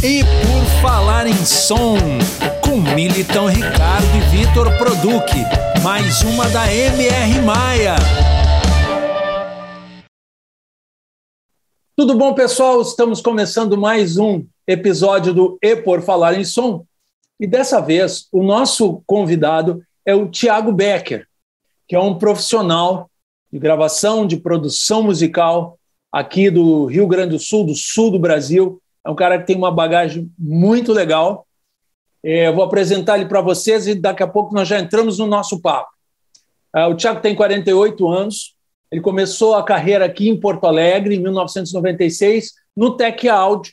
E por falar em som, com Militão Ricardo e Vitor Produc, mais uma da MR Maia. Tudo bom, pessoal? Estamos começando mais um episódio do E por Falar em Som. E dessa vez, o nosso convidado é o Tiago Becker, que é um profissional de gravação, de produção musical aqui do Rio Grande do Sul, do sul do Brasil é um cara que tem uma bagagem muito legal. É, eu vou apresentar ele para vocês e daqui a pouco nós já entramos no nosso papo. É, o Tiago tem 48 anos. Ele começou a carreira aqui em Porto Alegre, em 1996, no Tech Audio.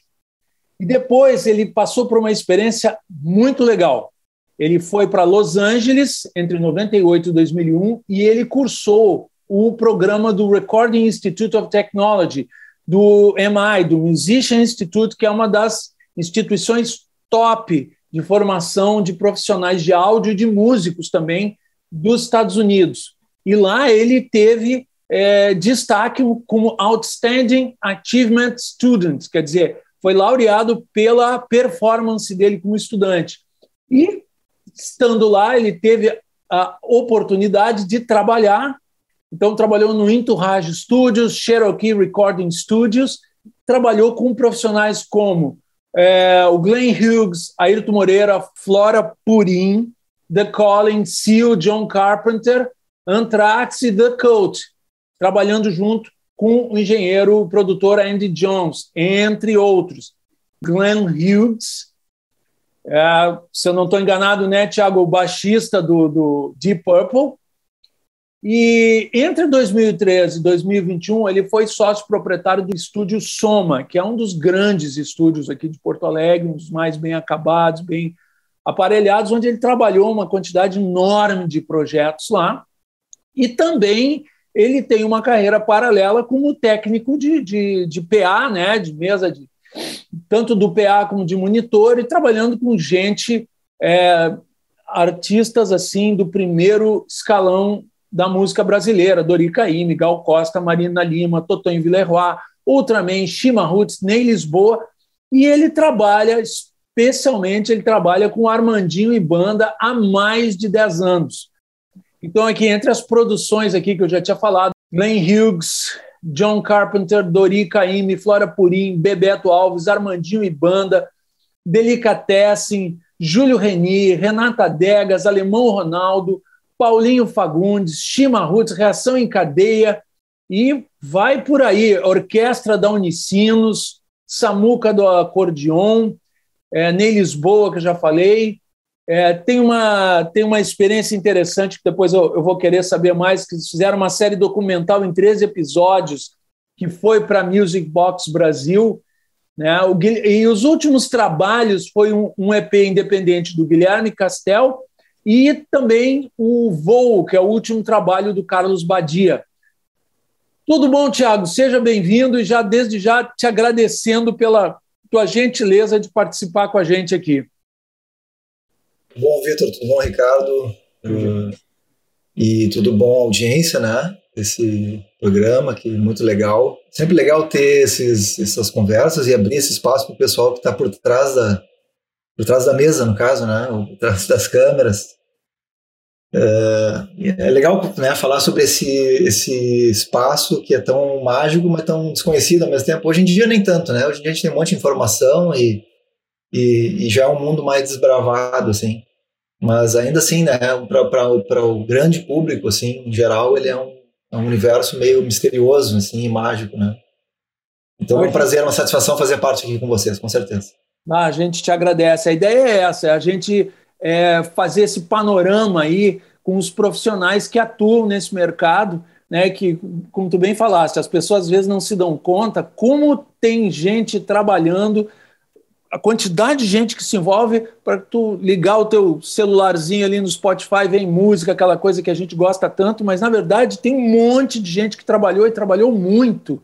E depois ele passou por uma experiência muito legal. Ele foi para Los Angeles entre 98 e 2001 e ele cursou o programa do Recording Institute of Technology, do MI, do Musician Institute, que é uma das instituições top de formação de profissionais de áudio e de músicos também dos Estados Unidos. E lá ele teve é, destaque como Outstanding Achievement Student, quer dizer, foi laureado pela performance dele como estudante. E, estando lá, ele teve a oportunidade de trabalhar então, trabalhou no Entourage Studios, Cherokee Recording Studios, trabalhou com profissionais como é, o Glenn Hughes, Ayrton Moreira, Flora Purim, The Colin, Seal, John Carpenter, Anthrax e The Coat, trabalhando junto com o engenheiro produtor Andy Jones, entre outros. Glenn Hughes, é, se eu não estou enganado, né, Thiago, o baixista do, do Deep Purple, e entre 2013 e 2021, ele foi sócio proprietário do estúdio Soma, que é um dos grandes estúdios aqui de Porto Alegre, um dos mais bem acabados, bem aparelhados, onde ele trabalhou uma quantidade enorme de projetos lá. E também ele tem uma carreira paralela como técnico de, de, de PA, né, de mesa de tanto do PA como de monitor, e trabalhando com gente, é, artistas assim do primeiro escalão da música brasileira, Dori Caymmi, Gal Costa, Marina Lima, Totonho Villeroy, Ultraman, Shima Roots, Ney Lisboa, e ele trabalha, especialmente, ele trabalha com Armandinho e banda há mais de 10 anos. Então, aqui, entre as produções aqui que eu já tinha falado, Glenn Hughes, John Carpenter, Dori Caymmi, Flora Purim, Bebeto Alves, Armandinho e banda, Delicatessen, Júlio Reni, Renata Degas, Alemão Ronaldo, Paulinho Fagundes, Chima Roots, Reação em Cadeia e vai por aí. Orquestra da Unicinos, Samuca do Acordeon, é, Ney Lisboa, que eu já falei. É, tem, uma, tem uma experiência interessante que depois eu, eu vou querer saber mais, que fizeram uma série documental em 13 episódios que foi para Music Box Brasil. Né? O, e os últimos trabalhos foi um, um EP independente do Guilherme Castel e também o Voo, que é o último trabalho do Carlos Badia. Tudo bom, Tiago? Seja bem-vindo e já desde já te agradecendo pela tua gentileza de participar com a gente aqui. Tudo bom, Vitor? Tudo bom, Ricardo? Uh, e tudo bom, audiência, né? Esse programa que é muito legal. Sempre legal ter esses, essas conversas e abrir esse espaço para o pessoal que está por trás da, por trás da mesa, no caso, né? Por trás das câmeras. É, é legal né, falar sobre esse, esse espaço que é tão mágico, mas tão desconhecido ao mesmo tempo. Hoje em dia nem tanto, né? Hoje em dia a gente tem um monte de informação e, e, e já é um mundo mais desbravado, assim. Mas ainda assim, né, para o grande público, assim, em geral, ele é um, é um universo meio misterioso, assim, e mágico, né? Então é um prazer, uma satisfação fazer parte aqui com vocês, com certeza. Ah, a gente te agradece. A ideia é essa, é a gente é, fazer esse panorama aí com os profissionais que atuam nesse mercado, né, que, como tu bem falaste, as pessoas às vezes não se dão conta como tem gente trabalhando, a quantidade de gente que se envolve para tu ligar o teu celularzinho ali no Spotify, vem música, aquela coisa que a gente gosta tanto, mas na verdade tem um monte de gente que trabalhou e trabalhou muito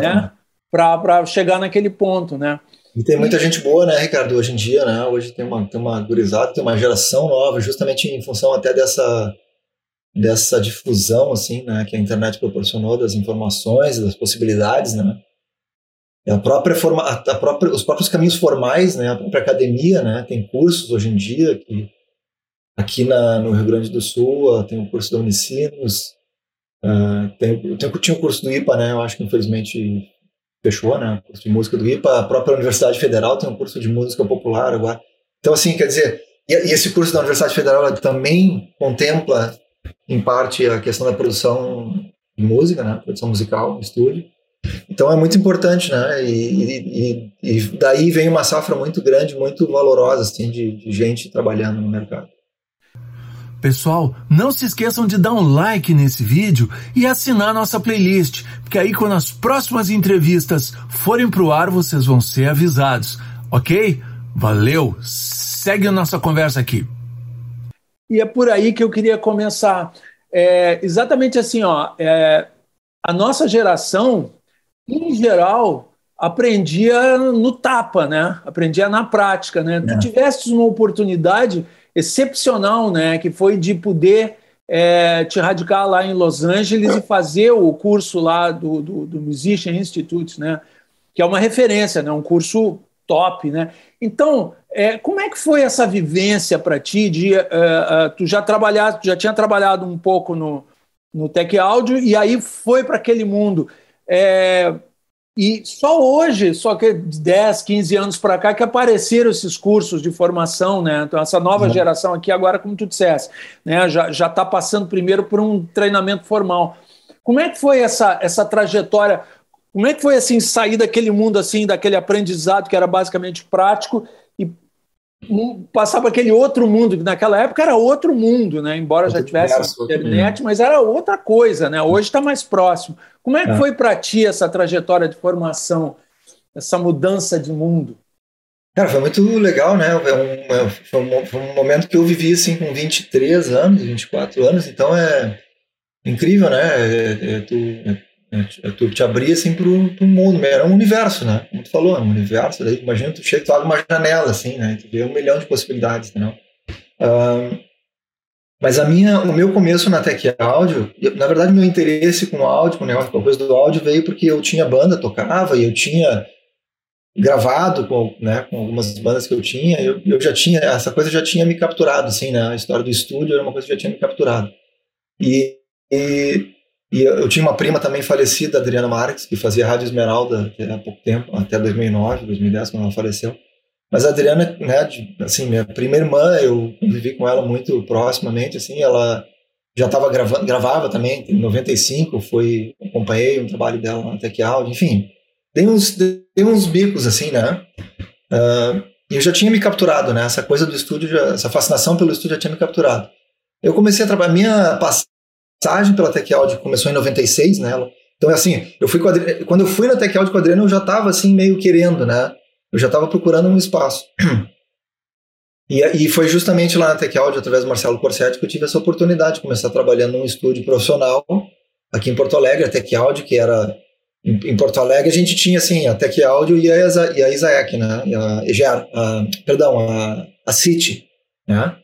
né, para chegar naquele ponto, né? E tem muita gente boa, né, Ricardo, hoje em dia, né? Hoje tem uma, tem uma gurizada, tem uma geração nova, justamente em função até dessa, dessa difusão, assim, né, que a internet proporcionou das informações, das possibilidades, né? a própria forma, a própria, os próprios caminhos formais, né, a própria academia, né, tem cursos hoje em dia que aqui na, no Rio Grande do Sul tem o curso da Unicinos, uh, tem, tem, tinha o curso do IPA, né, eu acho que infelizmente fechou, né, o curso de música do IPA, a própria Universidade Federal tem um curso de música popular agora. Então, assim, quer dizer, e, e esse curso da Universidade Federal também contempla, em parte, a questão da produção de música, né, produção musical, estúdio, então é muito importante, né? E, e, e, daí vem uma safra muito grande, muito valorosa, assim, de, de gente trabalhando no mercado. Pessoal, não se esqueçam de dar um like nesse vídeo e assinar nossa playlist, porque aí quando as próximas entrevistas forem pro ar, vocês vão ser avisados, ok? Valeu! Segue a nossa conversa aqui. E é por aí que eu queria começar. É, exatamente assim, ó. É, a nossa geração em geral, aprendia no tapa, né? Aprendia na prática, né? É. Tu uma oportunidade excepcional, né? Que foi de poder é, te radicar lá em Los Angeles e fazer o curso lá do, do, do Musician Institute, né? Que é uma referência, né? Um curso top, né? Então, é, como é que foi essa vivência para ti? De, uh, uh, tu já trabalhado, já tinha trabalhado um pouco no, no Tech Audio e aí foi para aquele mundo. É, e só hoje, só que 10, 15 anos para cá, que apareceram esses cursos de formação, né? Então, essa nova uhum. geração aqui, agora, como tu disseste, né? já está passando primeiro por um treinamento formal. Como é que foi essa, essa trajetória? Como é que foi assim sair daquele mundo assim, daquele aprendizado que era basicamente prático passar para aquele outro mundo, que naquela época era outro mundo, né? Embora já tivesse internet, mas era outra coisa, né? Hoje está mais próximo. Como é que é. foi para ti essa trajetória de formação, essa mudança de mundo? Cara, foi muito legal, né? Foi um, foi um, foi um momento que eu vivi assim com 23 anos, 24 anos, então é incrível, né? É, é, tu, é né? Tu te abria assim pro, pro mundo, era um universo, né? Como tu falou, é um universo. Daí imagina tu chega, tu abre uma janela assim, né? Tu vê um milhão de possibilidades, entendeu? Um, mas a minha, o meu começo na Tech Audio, na verdade meu interesse com o áudio, com o negócio, com a coisa do áudio veio porque eu tinha banda, tocava e eu tinha gravado com, né, com algumas bandas que eu tinha, eu, eu já tinha, essa coisa já tinha me capturado, assim, né? A história do estúdio era uma coisa que já tinha me capturado. E, e e eu, eu, tinha uma prima também falecida, Adriana Marques, que fazia Rádio Esmeralda há pouco tempo, até 2009, 2010, quando ela faleceu. Mas a Adriana, né, de, assim, minha prima irmã, eu vivi com ela muito proximamente, assim, ela já estava gravando, gravava também, em 95, foi, acompanhei um trabalho dela na Tech Audio, enfim, dei uns, dei uns bicos, assim, né, uh, e eu já tinha me capturado, né, essa coisa do estúdio, já, essa fascinação pelo estúdio já tinha me capturado. Eu comecei a trabalhar, minha passagem pela Tech Audio começou em 96 nela. Então é assim, eu fui quando eu fui na Tech Audio com eu já estava assim meio querendo, né? Eu já estava procurando um espaço. E, e, foi justamente lá na Tech Audio, através do Marcelo Corsetti, que eu tive essa oportunidade de começar trabalhando num estúdio profissional aqui em Porto Alegre, a Tech Audio, que era em, em Porto Alegre, a gente tinha assim a Tech Audio e a, e a Isaac, né? E a EGER, a, perdão, a, a City, né?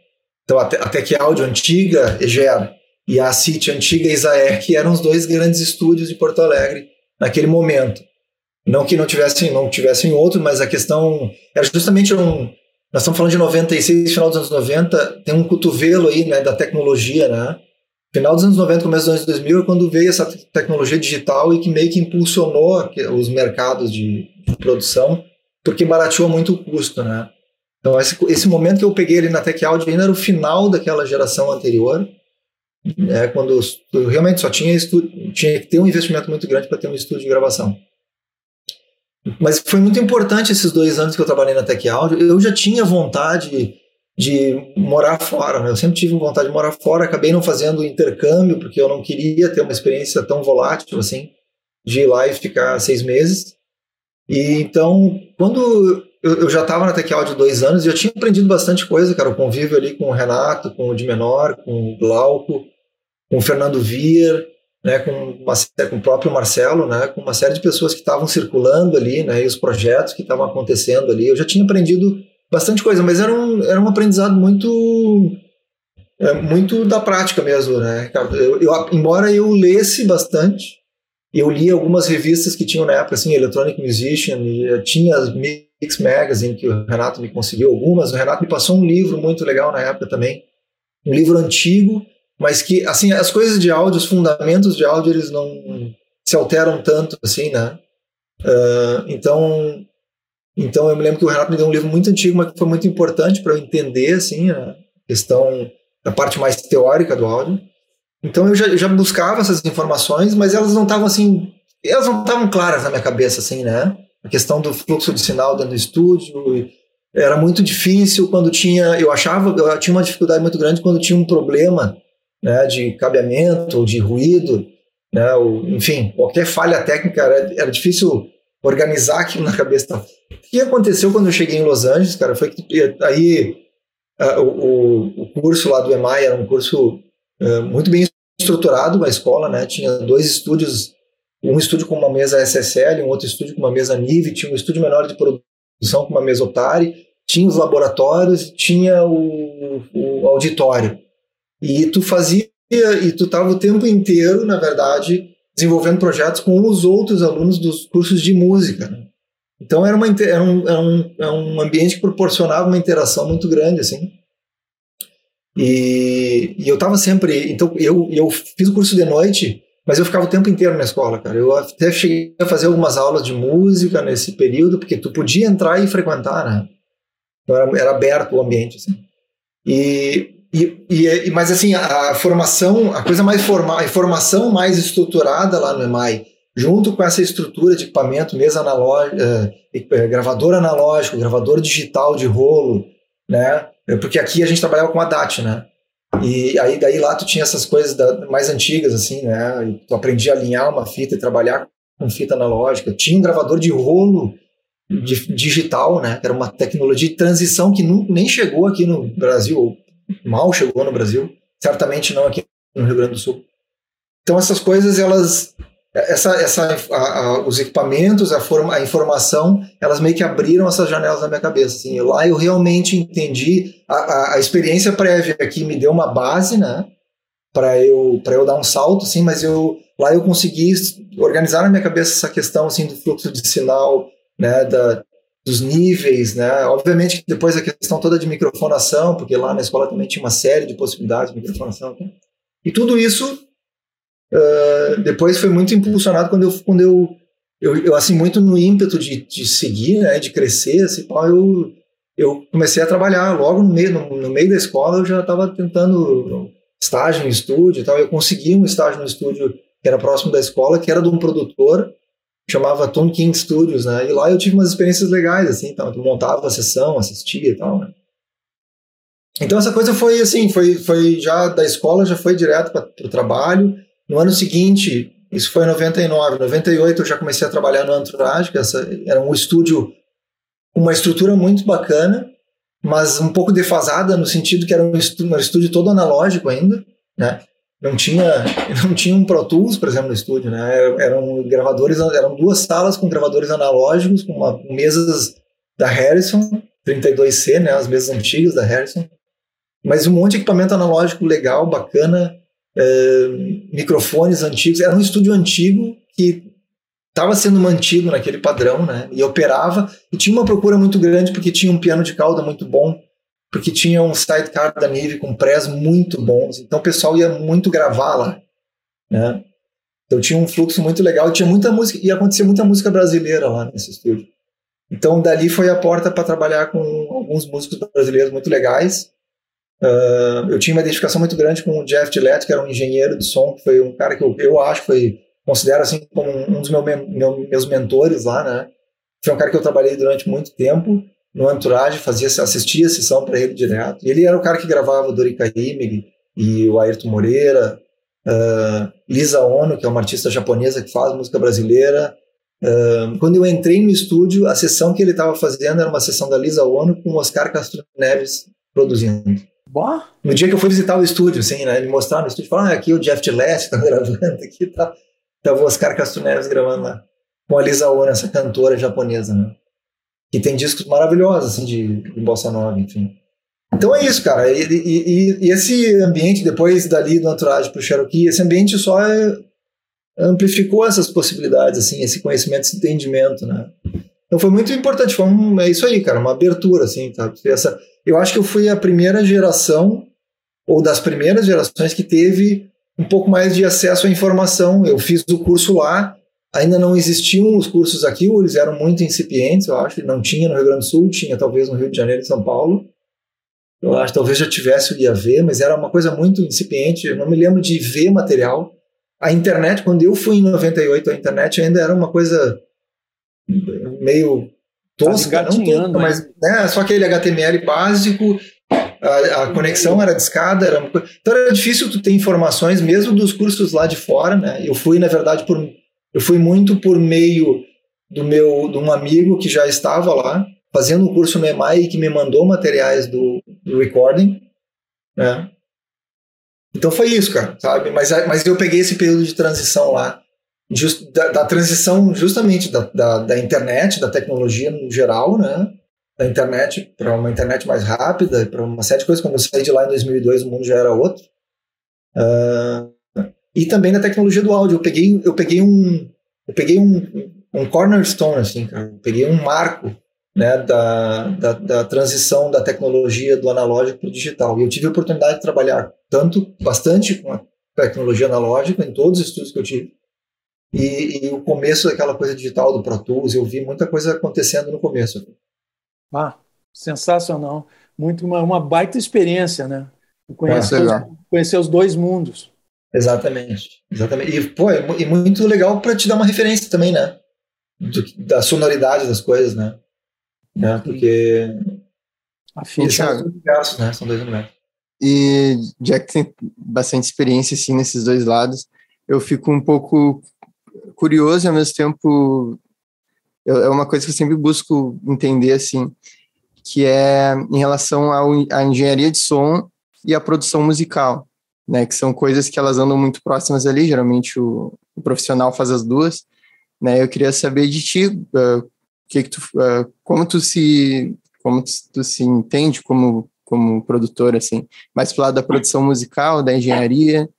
Então a, a Tech Audio antiga, EGER, e a City antiga Isaer, que eram os dois grandes estúdios de Porto Alegre naquele momento. Não que não tivessem, não tivessem outro, mas a questão era justamente um. Nós estamos falando de 96, final dos anos 90, tem um cotovelo aí né, da tecnologia, né? Final dos anos 90, começo dos anos 2000 é quando veio essa tecnologia digital e que meio que impulsionou os mercados de, de produção, porque barateou muito o custo, né? Então, esse, esse momento que eu peguei ali na Tech Audio ainda era o final daquela geração anterior, é, quando eu realmente só tinha estúdio, tinha que ter um investimento muito grande para ter um estúdio de gravação. Mas foi muito importante esses dois anos que eu trabalhei na Tech Audio. Eu já tinha vontade de morar fora, né? Eu sempre tive vontade de morar fora, acabei não fazendo intercâmbio, porque eu não queria ter uma experiência tão volátil assim, de ir lá e ficar seis meses. E então, quando eu, eu já estava na Tech Audio dois anos e eu tinha aprendido bastante coisa, cara. O convívio ali com o Renato, com o de menor, com o Glauco, com o Fernando Vier, né, com, uma, com o próprio Marcelo, né, com uma série de pessoas que estavam circulando ali, né, e os projetos que estavam acontecendo ali. Eu já tinha aprendido bastante coisa, mas era um, era um aprendizado muito é, muito da prática mesmo, né, Eu, eu, embora eu lesse bastante, eu li algumas revistas que tinham na época, assim, Electronic Musician, tinha as Mix Magazine, que o Renato me conseguiu algumas. O Renato me passou um livro muito legal na época também, um livro antigo, mas que, assim, as coisas de áudio, os fundamentos de áudio, eles não se alteram tanto, assim, né? Uh, então, então eu me lembro que o Renato me deu um livro muito antigo, mas que foi muito importante para eu entender, assim, a questão da parte mais teórica do áudio. Então eu já, eu já buscava essas informações, mas elas não estavam assim, elas não estavam claras na minha cabeça, assim, né? A questão do fluxo de sinal dentro do estúdio era muito difícil quando tinha, eu achava, eu tinha uma dificuldade muito grande quando tinha um problema, né, de cabeamento, de ruído, né, ou, enfim, qualquer falha técnica era, era difícil organizar aquilo na cabeça. O que aconteceu quando eu cheguei em Los Angeles, cara, foi que aí uh, o, o curso lá do EMAI era um curso uh, muito bem estruturado, uma escola, né, tinha dois estúdios, um estúdio com uma mesa SSL, um outro estúdio com uma mesa NIV, tinha um estúdio menor de produção com uma mesa Otari, tinha os laboratórios, tinha o, o auditório. E tu fazia, e tu estava o tempo inteiro, na verdade, desenvolvendo projetos com os outros alunos dos cursos de música. Né? Então era, uma, era, um, era, um, era um ambiente que proporcionava uma interação muito grande, assim. E, e eu estava sempre. Então eu, eu fiz o curso de noite, mas eu ficava o tempo inteiro na escola, cara. Eu até cheguei a fazer algumas aulas de música nesse período, porque tu podia entrar e frequentar, né? Então era, era aberto o ambiente, assim. E, e, e, mas assim, a, formação, a coisa mais formal, a formação mais estruturada lá no EMAI, junto com essa estrutura de equipamento, mesa analógica, eh, gravador analógico, gravador digital de rolo, né? Porque aqui a gente trabalhava com a DAT, né? E aí daí lá tu tinha essas coisas da, mais antigas, assim, né? E tu aprendia a alinhar uma fita e trabalhar com fita analógica. Tinha um gravador de rolo de, digital, né? Era uma tecnologia de transição que não, nem chegou aqui no Brasil, mal chegou no Brasil, certamente não aqui no Rio Grande do Sul. Então essas coisas elas essa, essa a, a, os equipamentos, a, forma, a informação, elas meio que abriram essas janelas na minha cabeça. Assim, lá eu realmente entendi a, a, experiência prévia aqui me deu uma base, né, para eu eu dar um salto, assim, mas eu lá eu consegui organizar na minha cabeça essa questão assim do fluxo de sinal, né, da, dos níveis, né? Obviamente que depois a questão toda de microfonação, porque lá na escola também tinha uma série de possibilidades de microfonação. Né? E tudo isso uh, depois foi muito impulsionado quando eu, quando eu, eu, eu assim, muito no ímpeto de, de seguir, né, de crescer, assim, eu, eu comecei a trabalhar logo no meio, no, no meio da escola, eu já estava tentando estágio no estúdio e tal, eu consegui um estágio no estúdio que era próximo da escola, que era de um produtor chamava Tom King Studios, né? E lá eu tive umas experiências legais, assim, então, eu montava a sessão, assistia e tal, né? Então essa coisa foi assim, foi, foi já da escola, já foi direto para o trabalho. No ano seguinte, isso foi em 99, 98 eu já comecei a trabalhar no Entourage, que essa, era um estúdio com uma estrutura muito bacana, mas um pouco defasada no sentido que era um estúdio, um estúdio todo analógico ainda, né? não tinha não tinha um Pro Tools, por exemplo, no estúdio, né? Eram gravadores, eram duas salas com gravadores analógicos, com, uma, mesas da Harrison 32C, né? As mesas antigas da Harrison, mas um monte de equipamento analógico legal, bacana, microfones antigos. Era um estúdio antigo que estava sendo mantido naquele padrão, né? E operava e tinha uma procura muito grande porque tinha um piano de cauda muito bom porque tinha um sidecar da Nive com prés muito bons, então o pessoal ia muito gravar lá, né? Então tinha um fluxo muito legal, tinha muita música, ia acontecer muita música brasileira lá nesse estúdio. Então dali foi a porta para trabalhar com alguns músicos brasileiros muito legais. Uh, eu tinha uma identificação muito grande com o Jeff Gillette, que era um engenheiro de som, que foi um cara que eu, eu acho foi considero assim como um dos meu, meu, meus mentores lá, né? Foi um cara que eu trabalhei durante muito tempo no Entourage, fazia, assistia a sessão para ele direto. E ele era o cara que gravava o Dorica Himig e o Ayrton Moreira, uh, Lisa Ono, que é uma artista japonesa que faz música brasileira. Uh, quando eu entrei no estúdio, a sessão que ele estava fazendo era uma sessão da Lisa Ono com o Oscar Castro Neves produzindo. No dia que eu fui visitar o estúdio, assim, né, ele mostrar no estúdio, falar, ah, aqui o Jeff Gillette está gravando, aqui tá, tá o Oscar Castro Neves gravando lá, com a Lisa Ono, essa cantora japonesa, né que tem discos maravilhosos, assim, de, de bossa nova, enfim. Então é isso, cara. E, e, e esse ambiente, depois dali do Entourage pro Cherokee, esse ambiente só é, amplificou essas possibilidades, assim, esse conhecimento, esse entendimento, né? Então foi muito importante, foi um, é isso aí, cara, uma abertura, assim, tá? Essa, eu acho que eu fui a primeira geração, ou das primeiras gerações que teve um pouco mais de acesso à informação. Eu fiz o curso lá, ainda não existiam os cursos aqui, eles eram muito incipientes, eu acho, não tinha no Rio Grande do Sul, tinha talvez no Rio de Janeiro e São Paulo. Eu acho talvez já tivesse o IAV, mas era uma coisa muito incipiente, eu não me lembro de ver material. A internet, quando eu fui em 98, a internet ainda era uma coisa meio tosca, tá não tosca, mas né, só aquele HTML básico, a, a conexão era discada, era uma... então era difícil tu ter informações mesmo dos cursos lá de fora, né? Eu fui na verdade por eu fui muito por meio do meu de um amigo que já estava lá fazendo um curso no EMAI e que me mandou materiais do, do recording, né? Então foi isso, cara, sabe? Mas, mas eu peguei esse período de transição lá, just, da, da, transição justamente da, da, da, internet, da tecnologia no geral, né? Da internet para uma internet mais rápida, para uma série de coisas. Quando eu saí de lá em 2002, o mundo já era outro. Uh, e também da tecnologia do áudio. Eu peguei, eu peguei um, eu peguei um, um cornerstone, assim, cara. Eu peguei um marco né, da, da, da, transição da tecnologia do analógico para o digital. E eu tive a oportunidade de trabalhar tanto, bastante com a tecnologia analógica, em todos os estudos que eu tive, e, e o começo daquela coisa digital do Pro Tools, eu vi muita coisa acontecendo no começo. Ah, sensacional. Muito uma, uma baita experiência, né? Conhecer, é, os, conhecer os dois mundos. Exatamente. Exatamente. E, pô, é, e muito legal para te dar uma referência também, né? Do, da sonoridade das coisas, né? né? Porque Afim, são dois universos, né? São dois universos. E já que tem bastante experiência assim nesses dois lados, eu fico um pouco curioso e ao mesmo tempo eu, é uma coisa que eu sempre busco entender assim, que é em relação à engenharia de som e à produção musical, né? Que são coisas que elas andam muito próximas ali. Geralmente o, o profissional faz as duas, né? Eu queria saber de ti uh, que que tu, uh, como tu se como tu, tu, se entende como como produtor assim, mais pro lado da produção musical, da engenharia?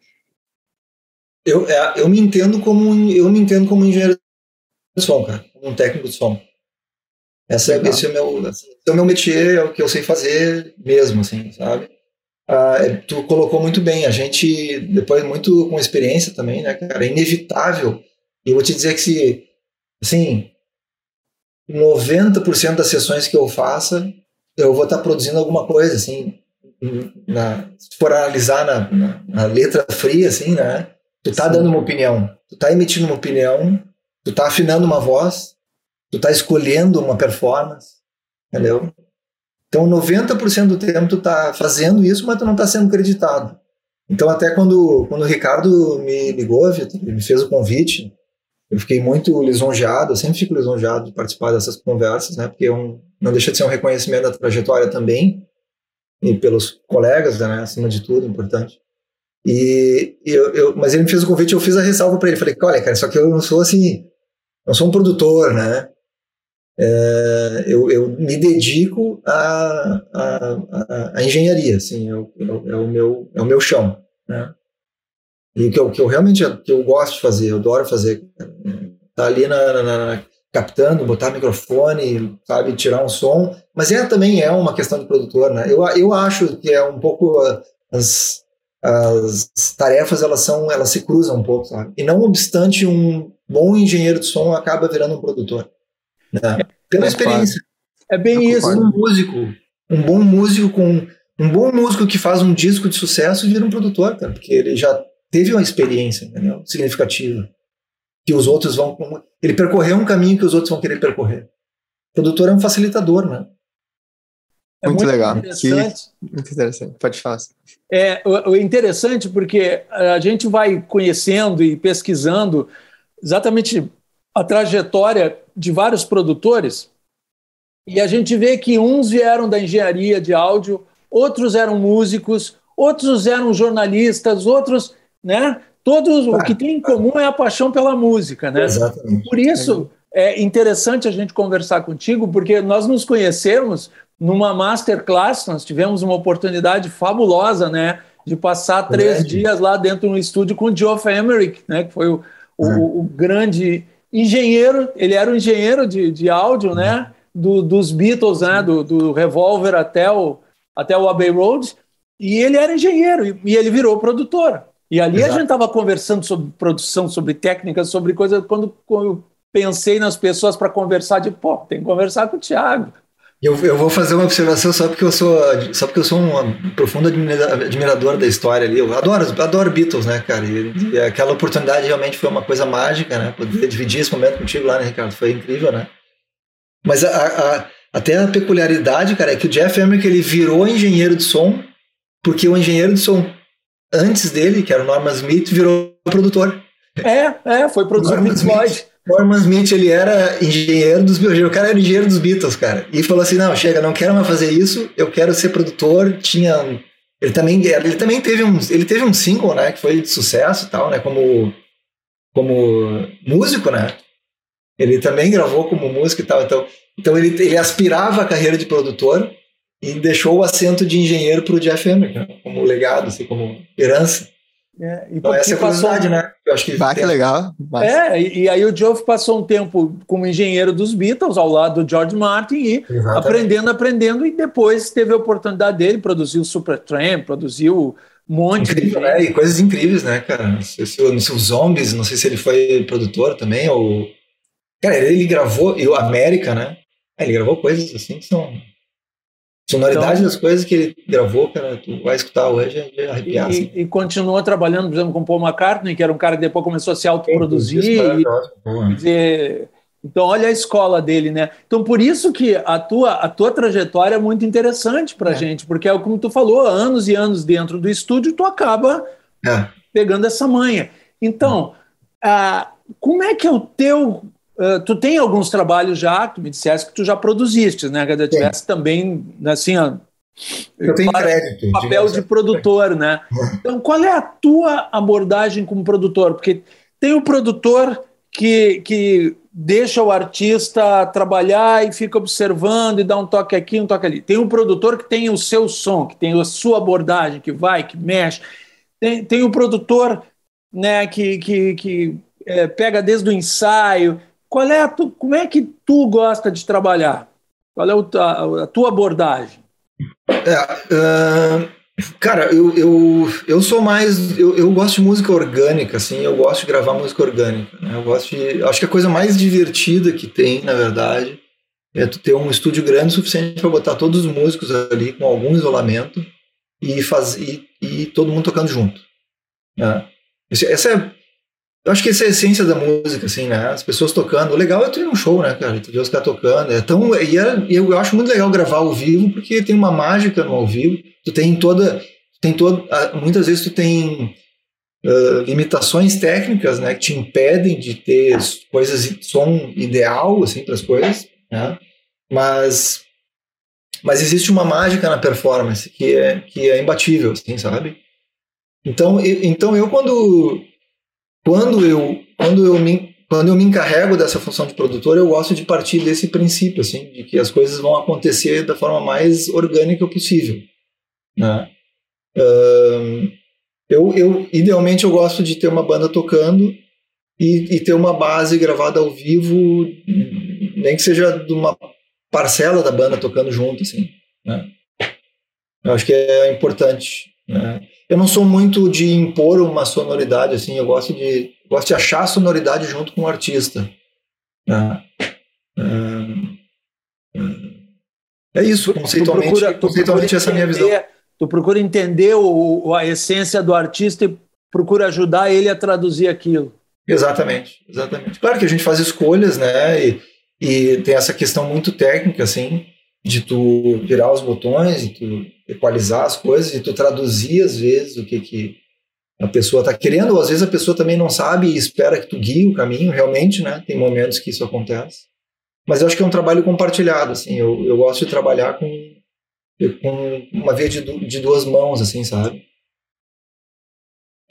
Eu, é, eu me entendo como eu me entendo como engenheiro de som, cara, como um técnico de som. Essa, é, esse é o meu, assim, é o meu métier, é o que eu sei fazer mesmo, assim, sabe? Ah, é, tu colocou muito bem, a gente, depois muito com experiência também, né, cara, é inevitável. E eu vou te dizer que se, assim, 90% das sessões que eu faça, eu vou estar produzindo alguma coisa, assim, na, se for analisar na, na, na, letra fria, assim, né? Tu tá Sim. dando uma opinião, tu tá emitindo uma opinião, tu tá afinando uma voz, tu tá escolhendo uma performance, entendeu? Então, 90% do tempo tu tá fazendo isso, mas tu não tá sendo creditado. Então, até quando, quando o Ricardo me ligou, Vitor, ele me fez o convite, eu fiquei muito lisonjeado, eu sempre fico lisonjeado de participar dessas conversas, né? Porque é um, não deixa de ser um reconhecimento da trajetória também, e pelos colegas, né? Acima de tudo, importante. E eu, eu, mas ele me fez o convite, eu fiz a ressalva para ele. Falei, olha, cara, só que eu não sou assim, não sou um produtor, né? É, eu, eu, me dedico à, à, à engenharia, assim, é o, é o meu, é o meu chão, né? E o que eu, que eu realmente que eu gosto de fazer, eu adoro fazer, tá ali na, na, na, captando, botar microfone, sabe, tirar um som, mas é também é uma questão de produtor, né? Eu, eu acho que é um pouco as, as tarefas elas são elas se cruzam um pouco, sabe? E não obstante um bom engenheiro de som acaba virando um produtor, né? Pela é, experiência. É bem isso. Um músico, um bom músico com um bom músico que faz um disco de sucesso vira um produtor, cara, porque ele já teve uma experiência entendeu? significativa que os outros vão. Ele percorreu um caminho que os outros vão querer percorrer. O produtor é um facilitador, né? É muito, muito, legal. Interessante. Que, muito interessante. Pode falar. É o, o interessante porque a gente vai conhecendo e pesquisando exatamente a trajetória de vários produtores e a gente vê que uns vieram da engenharia de áudio, outros eram músicos, outros eram jornalistas, outros né? Todos o que tem em comum é a paixão pela música, né? Exatamente. Por isso é interessante a gente conversar contigo, porque nós nos conhecemos numa masterclass, nós tivemos uma oportunidade fabulosa, né? De passar três dias lá dentro do estúdio com o Geoff Emerick, né? Que foi o, o, é. o, grande engenheiro, ele era um engenheiro de, de áudio, né? Do, dos Beatles, né? Do, do Revolver até o, até o Abbey Road. E ele era engenheiro e, e ele virou produtor. E ali Exato. a gente estava conversando sobre produção, sobre técnicas, sobre coisas. Quando, quando eu pensei nas pessoas para conversar, de pô, tem que conversar com o Thiago. Eu, eu vou fazer uma observação só porque eu sou, só porque eu sou um profundo admirador da história ali. Eu adoro, adoro Beatles, né, cara? E, e, aquela oportunidade realmente foi uma coisa mágica, né? Poder dividir esse momento contigo lá, né, Ricardo? Foi incrível, né? Mas a, a, até a peculiaridade, cara, é que o Jeff Emmerich ele virou engenheiro de som porque o engenheiro de som antes dele, que era o Norman Smith, virou produtor. É, é, foi produtor do Pink Floyd. Norman Smith, ele era engenheiro dos Beatles, o cara era engenheiro dos Beatles, cara. E falou assim, não, chega, não quero mais fazer isso, eu quero ser produtor. Tinha... Ele também, ele também teve um, ele teve um single, né, que foi de sucesso e tal, né, como, como músico, né. Ele também gravou como músico e tal, então, então ele, ele aspirava a carreira de produtor e deixou o assento de engenheiro para o Jeff Emmerich, né, como legado, assim, como herança. É, então, essa é a curiosidade, passou... né? Eu acho que, bah, que legal. Mas... É, e, e, aí o Geoff passou um tempo como engenheiro dos Beatles, ao lado do George Martin, e Exatamente. aprendendo, aprendendo, e depois teve a oportunidade dele, produziu Supertramp, produziu um monte Incrível, de... né? E coisas incríveis, né, cara? Não sei se, não sei, os Zombies, não sei se ele foi produtor também, ou... Cara, ele gravou, e o América, né? É, ele gravou coisas assim que são sonoridade então, das coisas que ele gravou, cara, tu vai escutar hoje é arrepiar. E, assim. e continuou trabalhando, por exemplo, com Paul McCartney, que era um cara que depois começou a se autoproduzir. É então, olha a escola dele, né? Então, por isso que a tua, a tua trajetória é muito interessante para é. gente, porque é como tu falou, anos e anos dentro do estúdio, tu acaba é. pegando essa manha. Então, ah, como é que é o teu Uh, tu tem alguns trabalhos já, tu me disseste que tu já produziste, né? Que tivesse também, assim, ó, eu tenho crédito. Papel de produtor, né? Então, qual é a tua abordagem como produtor? Porque tem o produtor que, que deixa o artista trabalhar e fica observando e dá um toque aqui, um toque ali. Tem o produtor que tem o seu som, que tem a sua abordagem, que vai, que mexe. Tem, tem o produtor né, que, que, que é, pega desde o ensaio. Qual é tu, como é que tu gosta de trabalhar? Qual é a, a tua abordagem? É, uh, cara, eu, eu, eu sou mais. Eu, eu gosto de música orgânica, assim, eu gosto de gravar música orgânica. Né? Eu gosto de. Acho que a coisa mais divertida que tem, na verdade, é tu ter um estúdio grande o suficiente para botar todos os músicos ali com algum isolamento e, faz, e, e todo mundo tocando junto. Né? Essa é eu acho que essa é a essência da música, assim, né? As pessoas tocando. O legal é tu ir num show, né, cara? Tu ver os caras tocando. É tão, e é, eu acho muito legal gravar ao vivo, porque tem uma mágica no ao vivo. Tu tem toda. Tem todo, muitas vezes tu tem uh, limitações técnicas, né? Que te impedem de ter coisas, som ideal, assim, para as coisas, né? Mas. Mas existe uma mágica na performance que é, que é imbatível, assim, sabe? Então, então eu quando quando eu, quando eu me quando eu me encarrego dessa função de produtor, eu gosto de partir desse princípio, assim, de que as coisas vão acontecer da forma mais orgânica possível, né? Eu, eu, idealmente, eu gosto de ter uma banda tocando e, e, ter uma base gravada ao vivo, nem que seja de uma parcela da banda tocando junto, assim, né? Eu acho que é importante, né? Eu não sou muito de impor uma sonoridade, assim, eu gosto de, gosto de achar a sonoridade junto com o artista. Né? É, é, é isso, conceitualmente, procura, conceitualmente essa é a minha visão. Tu procura entender o, a essência do artista e procura ajudar ele a traduzir aquilo. Exatamente, exatamente. Claro que a gente faz escolhas, né, e, e tem essa questão muito técnica, assim, de tu virar os botões, de tu equalizar as coisas, de tu traduzir às vezes o que, que a pessoa está querendo, ou às vezes a pessoa também não sabe e espera que tu guie o caminho, realmente, né? Tem momentos que isso acontece. Mas eu acho que é um trabalho compartilhado, assim, eu, eu gosto de trabalhar com, com uma via de, de duas mãos, assim, sabe?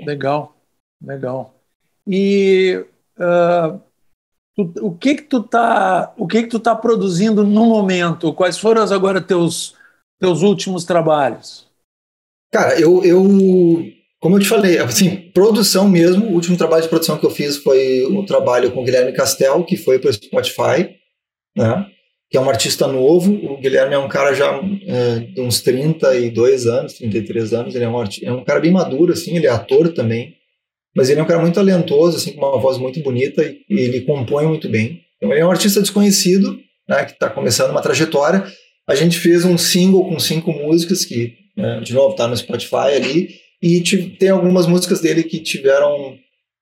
Legal, legal. E uh, o que que tu tá, o que que tu tá produzindo no momento? Quais foram agora teus teus últimos trabalhos? Cara, eu, eu como eu te falei, assim, produção mesmo, o último trabalho de produção que eu fiz foi um trabalho com o Guilherme Castel, que foi para o Spotify, né? que é um artista novo. O Guilherme é um cara já é, de uns 32 anos, 33 anos. Ele é um, é um cara bem maduro, assim, ele é ator também. Mas ele é um cara muito talentoso, assim, com uma voz muito bonita e, ele compõe muito bem. Então ele é um artista desconhecido, né, que está começando uma trajetória. A gente fez um single com cinco músicas, que, né, de novo, está no Spotify ali. E tem algumas músicas dele que tiveram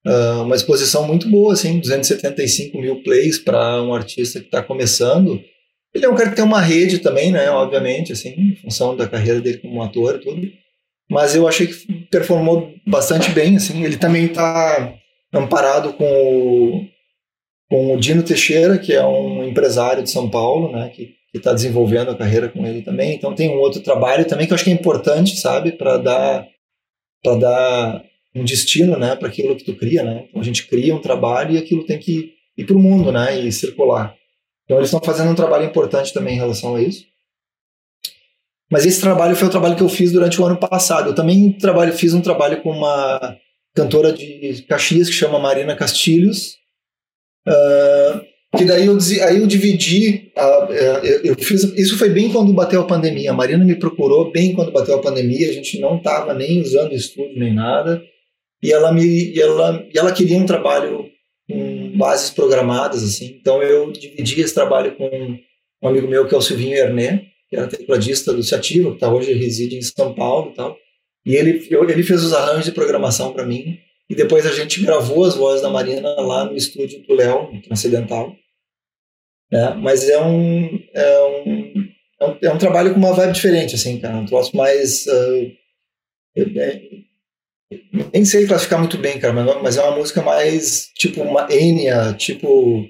uh, uma exposição muito boa, assim, 275 mil plays para um artista que está começando. Ele é um cara que tem uma rede também, né? Obviamente, assim, em função da carreira dele como ator e tudo. Mas eu achei que performou bastante bem, assim. Ele também está amparado com o, com o Dino Teixeira, que é um empresário de São Paulo, né? Que está desenvolvendo a carreira com ele também. Então tem um outro trabalho também que eu acho que é importante, sabe? Para dar para dar um destino, né? Para aquilo que tu cria, né? Então a gente cria um trabalho e aquilo tem que ir para o mundo, né? E circular. Então eles estão fazendo um trabalho importante também em relação a isso. Mas esse trabalho foi o trabalho que eu fiz durante o ano passado. Eu também trabalho, fiz um trabalho com uma cantora de Caxias que chama Marina Castilhos. Uh, que daí eu, aí eu dividi, a, eu, eu, fiz, isso foi bem quando bateu a pandemia. A Marina me procurou bem quando bateu a pandemia. A gente não estava nem usando estúdio nem nada. E ela me, ela, ela queria um trabalho com bases programadas, assim. Então eu dividi esse trabalho com um amigo meu que é o Silvinho Herné, que era tecladista do Ciativa, que tá, hoje reside em São Paulo e tal. E ele, ele fez os arranjos de programação para mim. E depois a gente gravou as vozes da Marina lá no estúdio do Léo, no Transcendental. É, mas é um, é, um, é, um, é um trabalho com uma vibe diferente, assim, cara. Um troço mais. Uh, nem sei classificar muito bem, cara, mas, mas é uma música mais tipo uma Enya, tipo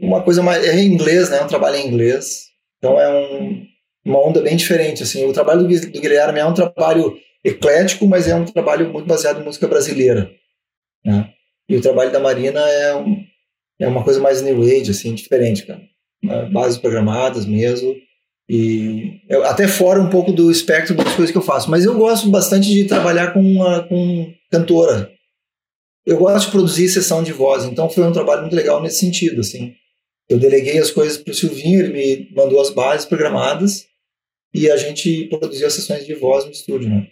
uma coisa mais é em inglês, né? É um trabalho em inglês, então é um, uma onda bem diferente, assim. O trabalho do, Guilherme é um trabalho eclético, mas é um trabalho muito baseado em música brasileira, né? E o trabalho da Marina é, um, é uma coisa mais new age, assim, diferente, cara. Bases programadas mesmo. E até fora um pouco do espectro das coisas que eu faço. Mas eu gosto bastante de trabalhar com, uma, com cantora. Eu gosto de produzir sessão de voz, então foi um trabalho muito legal nesse sentido, assim. Eu deleguei as coisas para o Silvinho, ele me mandou as bases programadas e a gente produziu as sessões de voz no estúdio, né?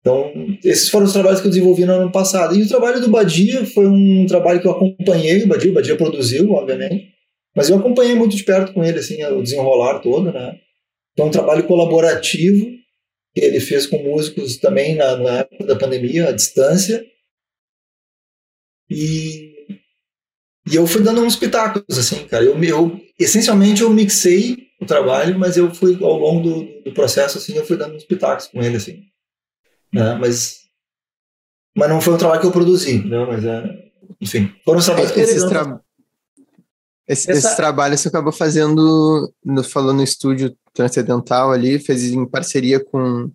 Então, esses foram os trabalhos que eu desenvolvi no ano passado. E o trabalho do Badia foi um trabalho que eu acompanhei, o Badia, o Badia produziu, obviamente, mas eu acompanhei muito de perto com ele, assim, o desenrolar todo, né? Então, um trabalho colaborativo que ele fez com músicos também na, na época da pandemia, à distância. E, e eu fui dando uns pitacos, assim, cara. Eu, eu, essencialmente, eu mixei o trabalho, mas eu fui, ao longo do, do processo, assim, eu fui dando uns pitacos com ele, assim. Né? Mas, mas não foi um trabalho que eu produzi, né? Mas, é, enfim, foram os trabalhos que Esses, tra esse, Essa... esse trabalho você acabou fazendo, no, falou no estúdio Transcendental ali, fez em parceria com,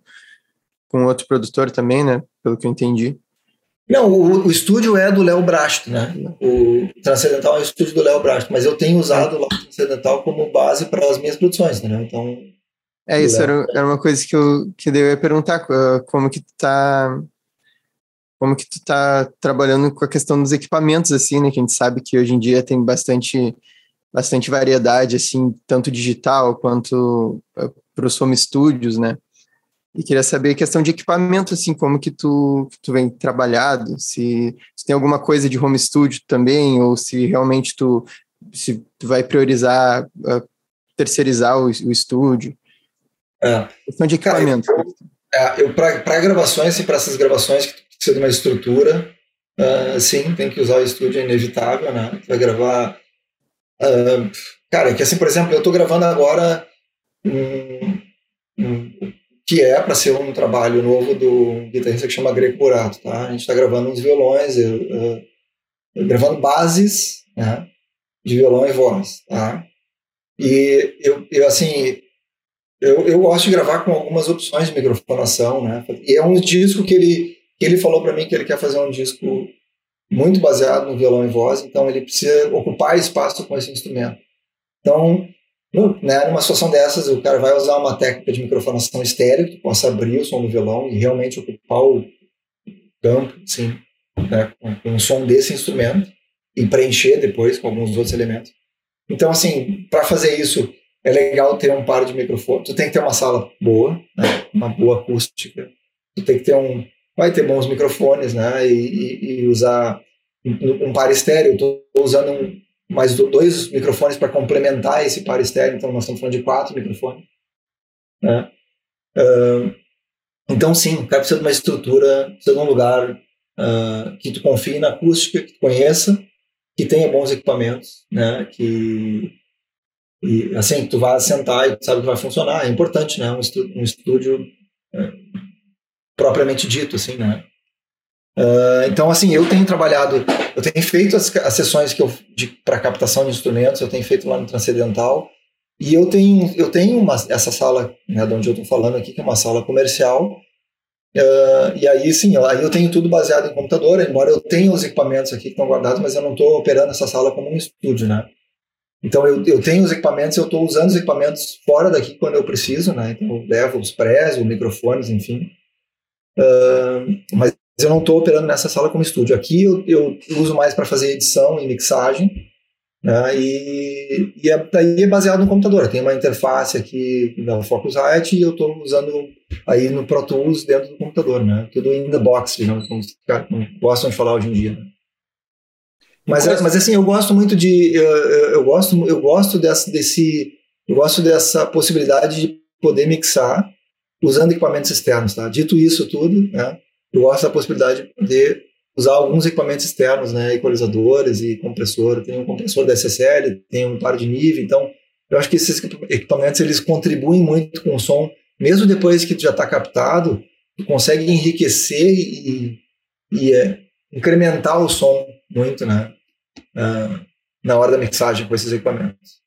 com outro produtor também, né? Pelo que eu entendi. Não, o, o estúdio é do Léo Brasto, né? O Transcendental é o estúdio do Léo Brasto, mas eu tenho usado o Transcendental como base para as minhas produções, né? Então. É isso, era, era uma coisa que eu, que eu ia perguntar, como que tu tá como que tu tá trabalhando com a questão dos equipamentos, assim, né? Que a gente sabe que hoje em dia tem bastante, bastante variedade, assim, tanto digital quanto eh, para os home studios, né? E queria saber a questão de equipamento, assim, como que tu, que tu vem trabalhado, se, se tem alguma coisa de home studio também, ou se realmente tu, se tu vai priorizar uh, terceirizar o, o estúdio. É. Questão de equipamento. Cara, eu, é, eu para gravações, e para essas gravações que precisa de uma estrutura. Uh, sim, tem que usar o estúdio, é inevitável, né? Vai gravar. Uh, cara, que assim, por exemplo, eu estou gravando agora um, que é para ser um trabalho novo do guitarrista que chama Greco Burato, tá? A gente está gravando uns violões, eu, eu, eu, gravando bases, né? De violão e voz, tá? E eu, eu assim, eu, eu gosto de gravar com algumas opções de microfonação, né? E é um disco que ele ele falou para mim que ele quer fazer um disco muito baseado no violão e voz, então ele precisa ocupar espaço com esse instrumento. Então, né, numa situação dessas, o cara vai usar uma técnica de microfonação estéreo, que possa abrir o som do violão e realmente ocupar o campo, sim, né, com, com um som desse instrumento e preencher depois com alguns outros elementos. Então, assim, para fazer isso, é legal ter um par de microfones. Tu tem que ter uma sala boa, né, uma boa acústica. Tu tem que ter um. Vai ter bons microfones, né? E, e, e usar um, um par estéreo. Estou usando um, mais dois microfones para complementar esse par estéreo. Então, nós estamos falando de quatro microfones. Né? Uh, então, sim, o cara precisa de uma estrutura, precisa de um lugar uh, que tu confie na acústica, que tu conheça que tenha bons equipamentos, né? Que e assim tu vai sentar e sabe que vai funcionar. É importante, né? Um, estúdio, um estúdio é, propriamente dito, assim, né? Uh, então, assim, eu tenho trabalhado, eu tenho feito as, as sessões que eu para captação de instrumentos, eu tenho feito lá no Transcendental e eu tenho eu tenho uma, essa sala, né, de onde eu estou falando aqui, que é uma sala comercial Uh, e aí, sim, aí eu tenho tudo baseado em computador, embora eu tenha os equipamentos aqui que estão guardados, mas eu não estou operando essa sala como um estúdio, né? Então eu, eu tenho os equipamentos, eu estou usando os equipamentos fora daqui quando eu preciso, né? Então eu levo os prés, os microfones, enfim. Uh, mas eu não estou operando nessa sala como estúdio. Aqui eu, eu uso mais para fazer edição e mixagem, né? E, e é, daí é baseado no computador. Tem uma interface aqui da Focusrite e eu estou usando aí no Pro Tools dentro do computador, né? Tudo in the box, digamos, como gostam de falar hoje em dia. Né? Mas, mas assim, eu gosto muito de, eu, eu gosto, eu gosto dessa, desse, eu gosto dessa possibilidade de poder mixar usando equipamentos externos, tá? Dito isso tudo, né? Eu gosto da possibilidade de usar alguns equipamentos externos, né, equalizadores e compressor. Tem um compressor da SSL, tem um par de nível, então eu acho que esses equipamentos eles contribuem muito com o som, mesmo depois que tu já está captado, tu consegue enriquecer e, e é, incrementar o som muito, né, uh, na hora da mixagem com esses equipamentos.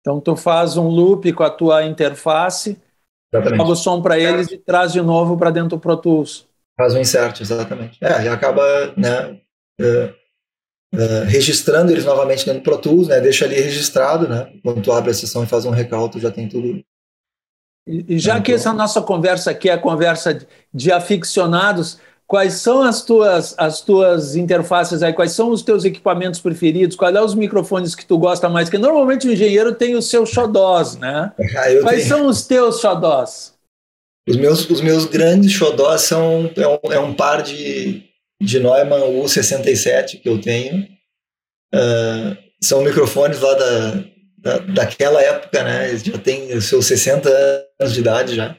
Então tu faz um loop com a tua interface, joga o som para eles e traz de novo para dentro do Pro Tools. Faz um insert, exatamente. É, e acaba né, uh, uh, registrando eles novamente dentro do Pro Tools, né, deixa ali registrado, né, quando tu abre a sessão e faz um recalto, já tem tudo. E, e já é, que então... essa nossa conversa aqui é a conversa de, de aficionados, quais são as tuas, as tuas interfaces aí, quais são os teus equipamentos preferidos, quais são os microfones que tu gosta mais, porque normalmente o engenheiro tem os seus xodós, né? Ah, quais tenho. são os teus xodós? Os meus, os meus grandes xodós são é um, é um par de, de Neumann U67 que eu tenho. Uh, são microfones lá da, da, daquela época, né? Eles já têm os seus 60 anos de idade já.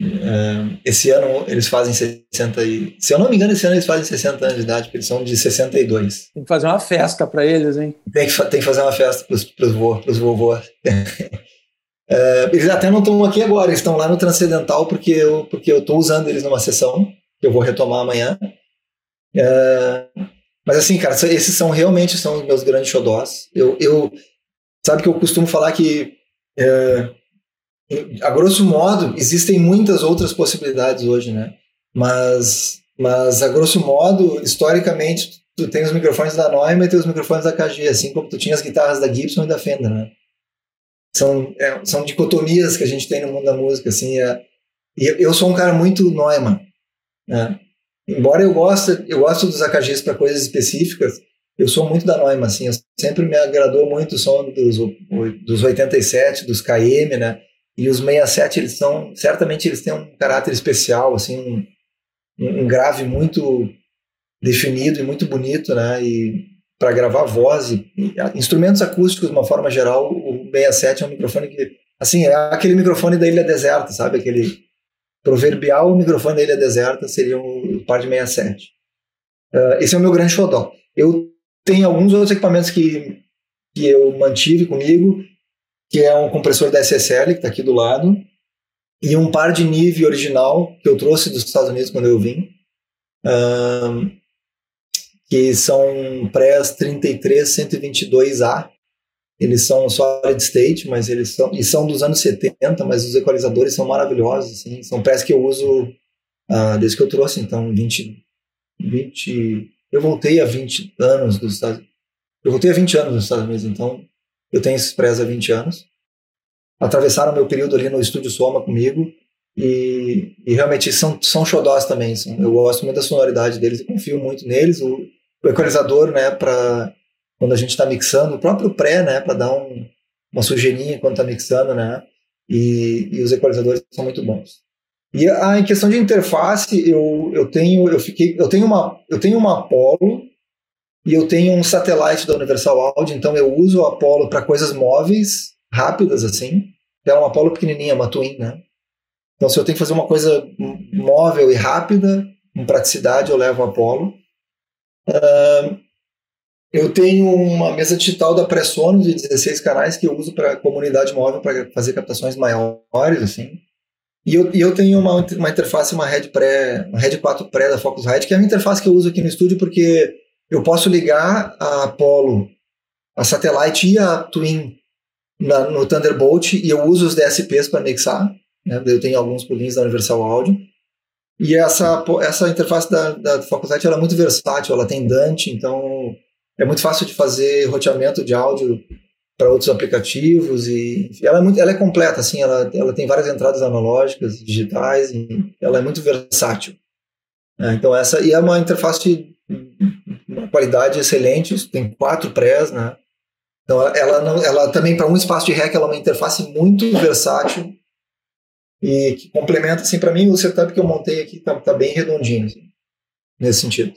Uh, esse ano eles fazem 60 e... Se eu não me engano, esse ano eles fazem 60 anos de idade, porque eles são de 62. Tem que fazer uma festa para eles, hein? Tem que, tem que fazer uma festa para os vovôs. Uh, eles até não estão aqui agora, eles estão lá no Transcendental porque eu porque eu estou usando eles numa sessão que eu vou retomar amanhã. Uh, mas assim, cara, esses são realmente são os meus grandes xodós. Eu, eu sabe que eu costumo falar que uh, a grosso modo existem muitas outras possibilidades hoje, né? Mas mas a grosso modo, historicamente, tu tem os microfones da Neumann e tem os microfones da KG, assim como tu tinha as guitarras da Gibson e da Fender, né? São, é, são dicotomias que a gente tem no mundo da música, assim, é, e eu sou um cara muito Neumann, né? Embora eu goste, eu gosto dos AKGs para coisas específicas, eu sou muito da Neumann, assim, sempre me agradou muito o som dos, dos 87, dos KM, né? E os 67, eles são, certamente eles têm um caráter especial, assim, um, um grave muito definido e muito bonito, né? E para gravar voz e, e, instrumentos acústicos de uma forma geral, o 67 é um microfone que, assim, é aquele microfone da Ilha Deserta, sabe? Aquele proverbial microfone da Ilha Deserta seria o par de 67. Uh, ah, esse é o meu grande xodó. Eu tenho alguns outros equipamentos que, que eu mantive comigo, que é um compressor da SSL, que está aqui do lado, e um par de Nive original, que eu trouxe dos Estados Unidos quando eu vim. Uh, que são prés 33122A. Eles são solid state, mas eles são e são dos anos 70, mas os equalizadores são maravilhosos, assim, são prés que eu uso uh, desde que eu trouxe, então 20 20 eu voltei a 20 anos dos Estados Eu voltei a 20 anos nos Estados Unidos, então eu tenho esses prés há 20 anos. atravessaram meu período ali no Estúdio Soma comigo e, e realmente são, são xodós também. São, eu gosto muito da sonoridade deles e confio muito neles. O equalizador, né, para quando a gente está mixando, o próprio pré, né, para dar um, uma sujeirinha quando está mixando, né, e, e, os equalizadores são muito bons. E a, em questão de interface, eu, eu tenho eu fiquei eu tenho uma eu tenho uma Apollo e eu tenho um satélite da Universal Audio, então eu uso o Apollo para coisas móveis, rápidas assim. É uma Apollo pequenininha, uma Twin, né? Então se eu tenho que fazer uma coisa móvel e rápida, com praticidade, eu levo o Apollo. Uh, eu tenho uma mesa digital da Pressono de 16 canais que eu uso para comunidade móvel para fazer captações maiores, assim. E eu, e eu tenho uma, uma interface, uma Red pré, uma Red 4 pré da Focusrite, que é a interface que eu uso aqui no estúdio porque eu posso ligar a Apollo, a Satellite e a Twin na, no Thunderbolt e eu uso os DSPs para mixar. Né? Eu tenho alguns plugins da Universal Audio. E essa, essa interface da, da Focusrite ela é muito versátil, ela tem Dante, então é muito fácil de fazer roteamento de áudio para outros aplicativos e ela é muito ela é completa assim ela, ela tem várias entradas analógicas digitais e ela é muito versátil. É, então essa e é uma interface uma qualidade excelente tem quatro prés né? Então ela não ela também para um espaço de rec ela é uma interface muito versátil e que complementa assim para mim o setup que eu montei aqui tá, tá bem redondinho assim, nesse sentido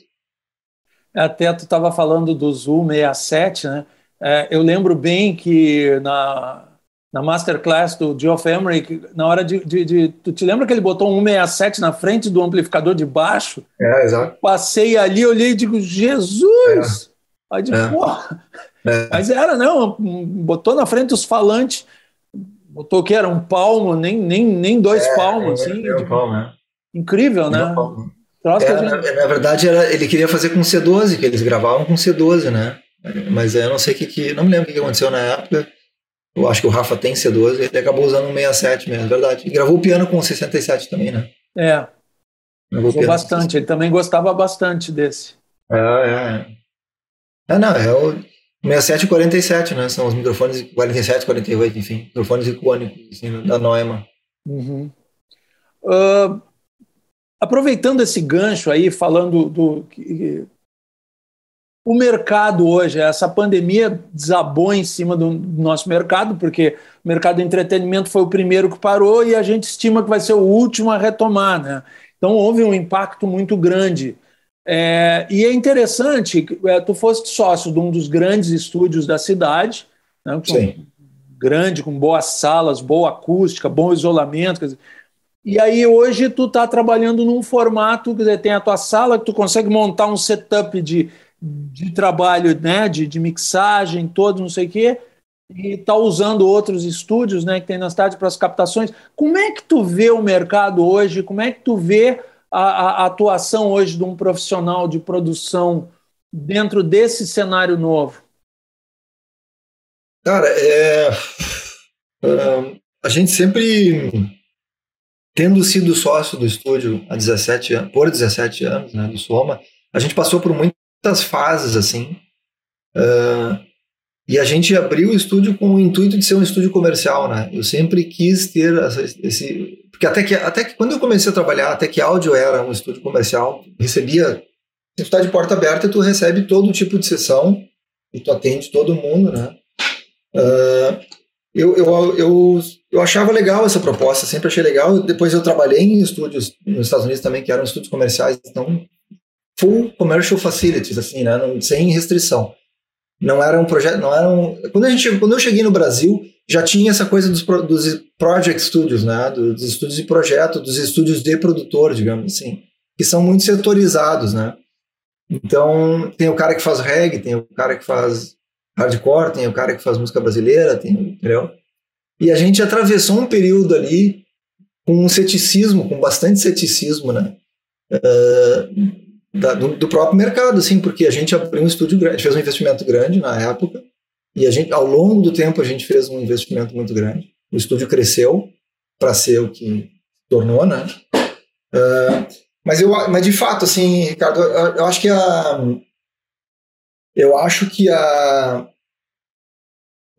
até tu estava falando do Zoom 67 né é, eu lembro bem que na, na masterclass do Geoff Emerick, na hora de, de, de, Tu te lembra que ele botou um 167 na frente do amplificador de baixo? É, exato. Passei ali, olhei e digo, Jesus! É. Aí de é. porra. É. Mas era, não, botou na frente os falantes, botou que era um palmo, nem, nem, nem dois é, palmos. É, assim, um palmo, né? Incrível, né? É, gente... na, na, verdade, era, ele queria fazer com C12, que eles gravavam com C12, né? Mas eu não sei o que, que. Não me lembro o que aconteceu na época. Eu acho que o Rafa tem C12, ele acabou usando um 67 mesmo, é verdade. E gravou o piano com 67 também, né? É. Gravou bastante, ele também gostava bastante desse. É, é. É, não, é o 67 e 47, né? São os microfones 47, 48, enfim, microfones icônicos assim, da Neumann. Uhum. Uh, aproveitando esse gancho aí, falando do, o mercado hoje, essa pandemia desabou em cima do nosso mercado, porque o mercado de entretenimento foi o primeiro que parou e a gente estima que vai ser o último a retomar. Né? Então houve um impacto muito grande. É, e é interessante, é, tu foste sócio de um dos grandes estúdios da cidade, né, Sim. grande, com boas salas, boa acústica, bom isolamento. Dizer, e aí hoje tu está trabalhando num formato, que tem a tua sala, que tu consegue montar um setup de de trabalho, né, de, de mixagem, todo, não sei o quê, e está usando outros estúdios, né, que tem na cidade para as captações. Como é que tu vê o mercado hoje? Como é que tu vê a, a, atuação hoje de um profissional de produção dentro desse cenário novo? Cara, é, a gente sempre tendo sido sócio do estúdio há 17 anos, por 17 anos, né, do Soma, a gente passou por muitas fases assim. Uh, e a gente abriu o estúdio com o intuito de ser um estúdio comercial, né? Eu sempre quis ter essa, esse. Porque até que, até que quando eu comecei a trabalhar, até que áudio era um estúdio comercial, recebia. Se tu está de porta aberta, tu recebe todo tipo de sessão e tu atende todo mundo, né? Uh, eu, eu, eu, eu achava legal essa proposta, sempre achei legal. Depois eu trabalhei em estúdios nos Estados Unidos também, que eram estúdios comerciais, então full commercial facilities, assim, né? sem restrição. Não era um projeto, não era um... Quando, a gente, quando eu cheguei no Brasil, já tinha essa coisa dos, dos project studios, né? Dos estúdios de projeto, dos estúdios de produtor, digamos assim, que são muito setorizados, né? Então, tem o cara que faz reggae, tem o cara que faz hardcore, tem o cara que faz música brasileira, tem, entendeu? E a gente atravessou um período ali com um ceticismo, com bastante ceticismo, né? Uh, da, do, do, próprio mercado, assim, porque a gente abriu um estúdio grande, fez um investimento grande na época, e a gente, ao longo do tempo, a gente fez um investimento muito grande. O estúdio cresceu para ser o que tornou, né? Uh, mas, eu, mas de fato, assim, Ricardo, eu, acho que a. Eu acho que a.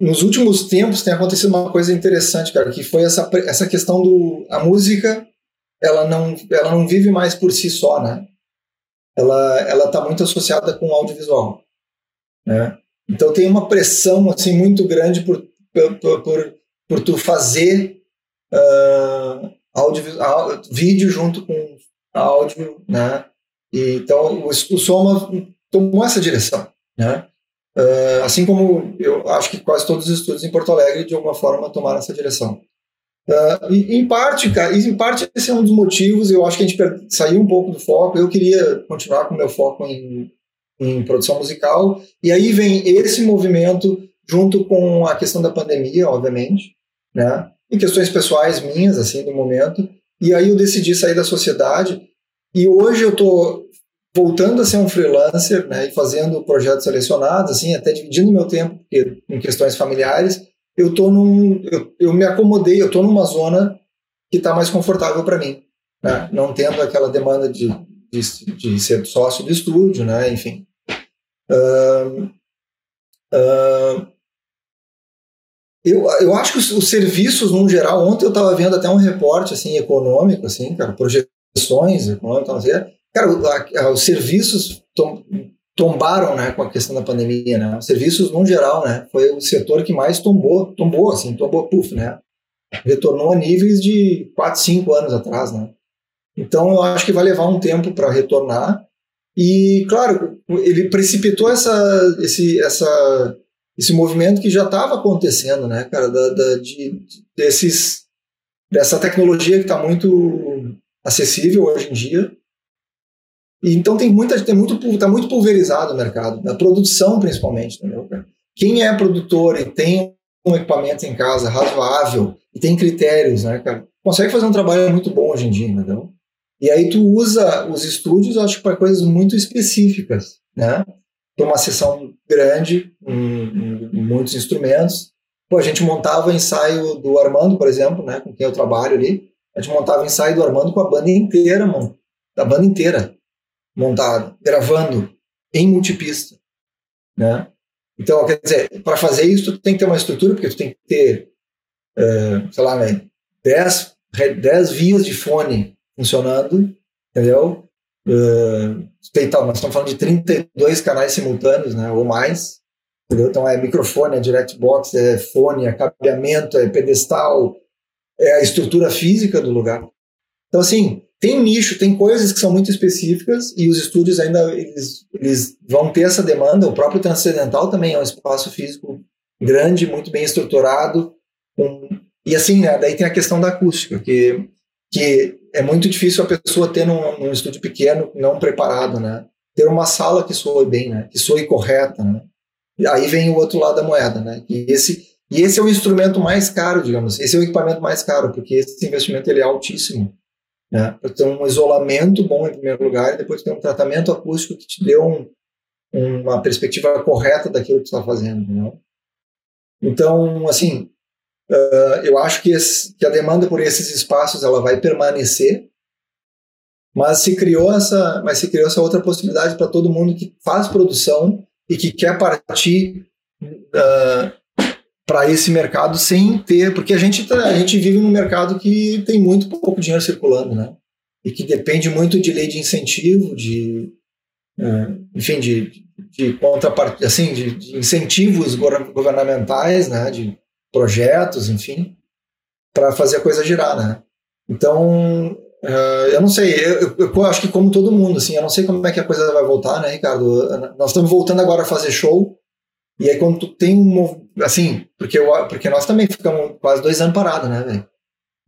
nos últimos tempos tem acontecido uma coisa interessante, cara, que foi essa, essa questão do a música, ela não ela não vive mais por si só, né? Ela ela está muito associada com o audiovisual, né? Então tem uma pressão assim muito grande por por, por, por tu fazer uh, áudio, vídeo junto com áudio, né? E, então o, o Soma tomou essa direção, né? Uh, assim como eu acho que quase todos os estudos em Porto Alegre de alguma forma tomaram essa direção. Uh, e, em parte, cara, em parte esse é um dos motivos. Eu acho que a gente saiu um pouco do foco. Eu queria continuar com o meu foco em, em produção musical. E aí vem esse movimento junto com a questão da pandemia, obviamente, né? E questões pessoais minhas, assim, do momento. E aí eu decidi sair da sociedade. E hoje eu estou voltando a ser um freelancer, né, e fazendo projetos selecionados, assim, até dividindo meu tempo em questões familiares, eu tô num, eu, eu me acomodei, eu tô numa zona que está mais confortável para mim, né, não tendo aquela demanda de, de, de, ser sócio do estúdio, né, enfim. Uh, uh, eu, eu acho que os, os, serviços, no geral, ontem eu estava vendo até um reporte assim, econômico, assim, cara, projeções econômicas, Cara, os serviços tom, tombaram, né, com a questão da pandemia, né? Os serviços, no geral, né, foi o setor que mais tombou, tombou, assim, tombou, puf, né? Retornou a níveis de 4, 5 anos atrás, né? Então, eu acho que vai levar um tempo para retornar. E, claro, ele precipitou essa, esse, essa, esse movimento que já estava acontecendo, né, cara, da, da de, desses, dessa tecnologia que está muito acessível hoje em dia então tem muita, tem muito, tá muito pulverizado o mercado, na produção principalmente, entendeu? Quem é produtor e tem um equipamento em casa razoável e tem critérios, né, cara, consegue fazer um trabalho muito bom hoje em dia, entendeu? E aí tu usa os estúdios, acho para coisas muito específicas, né? Tem uma sessão grande, um, um, muitos instrumentos. Pô, a gente montava ensaio do Armando, por exemplo, né, com quem eu trabalho ali. A gente montava ensaio do Armando com a banda inteira, mano. Da banda inteira montado, gravando em multipista, né? Então, quer dizer, para fazer isso, tu tem que ter uma estrutura, porque tu tem que ter, uh, sei lá, né, 10, 10 vias de fone funcionando, entendeu? Uh, tal, nós estamos falando de 32 canais simultâneos, né, ou mais, entendeu? Então é microfone, é direct box, é fone, é cabeamento, é pedestal, é a estrutura física do lugar. Então, assim, tem nicho, tem coisas que são muito específicas e os estúdios ainda eles, eles vão ter essa demanda. O próprio Transcendental também é um espaço físico grande, muito bem estruturado. Com, e assim, né, daí tem a questão da acústica, que, que é muito difícil a pessoa ter num, num estúdio pequeno, não preparado, né? Ter uma sala que soe bem, né? Que soe correta, né? E aí vem o outro lado da moeda, né? E esse, e esse é o instrumento mais caro, digamos. Esse é o equipamento mais caro, porque esse investimento ele é altíssimo né? Para ter um isolamento bom em primeiro lugar e depois ter um tratamento acústico que te dê um, uma perspectiva correta daquilo que está fazendo, entendeu? Então, assim, uh, eu acho que, esse, que a demanda por esses espaços ela vai permanecer, mas se criou essa, mas se criou essa outra possibilidade para todo mundo que faz produção e que quer partir uh, para esse mercado sem ter, porque a gente, tá, a gente vive num mercado que tem muito pouco dinheiro circulando, né? E que depende muito de lei de incentivo, de, é, enfim, de, de contrapart... assim, de, de, incentivos governamentais, né? De projetos, enfim, para fazer a coisa girar, né? Então, uh, eu não sei, eu, eu, eu, acho que como todo mundo, assim, eu não sei como é que a coisa vai voltar, né, Ricardo? Nós estamos voltando agora a fazer show, e aí quando tu tem um assim, porque, eu, porque nós também ficamos quase dois anos parados, né, velho?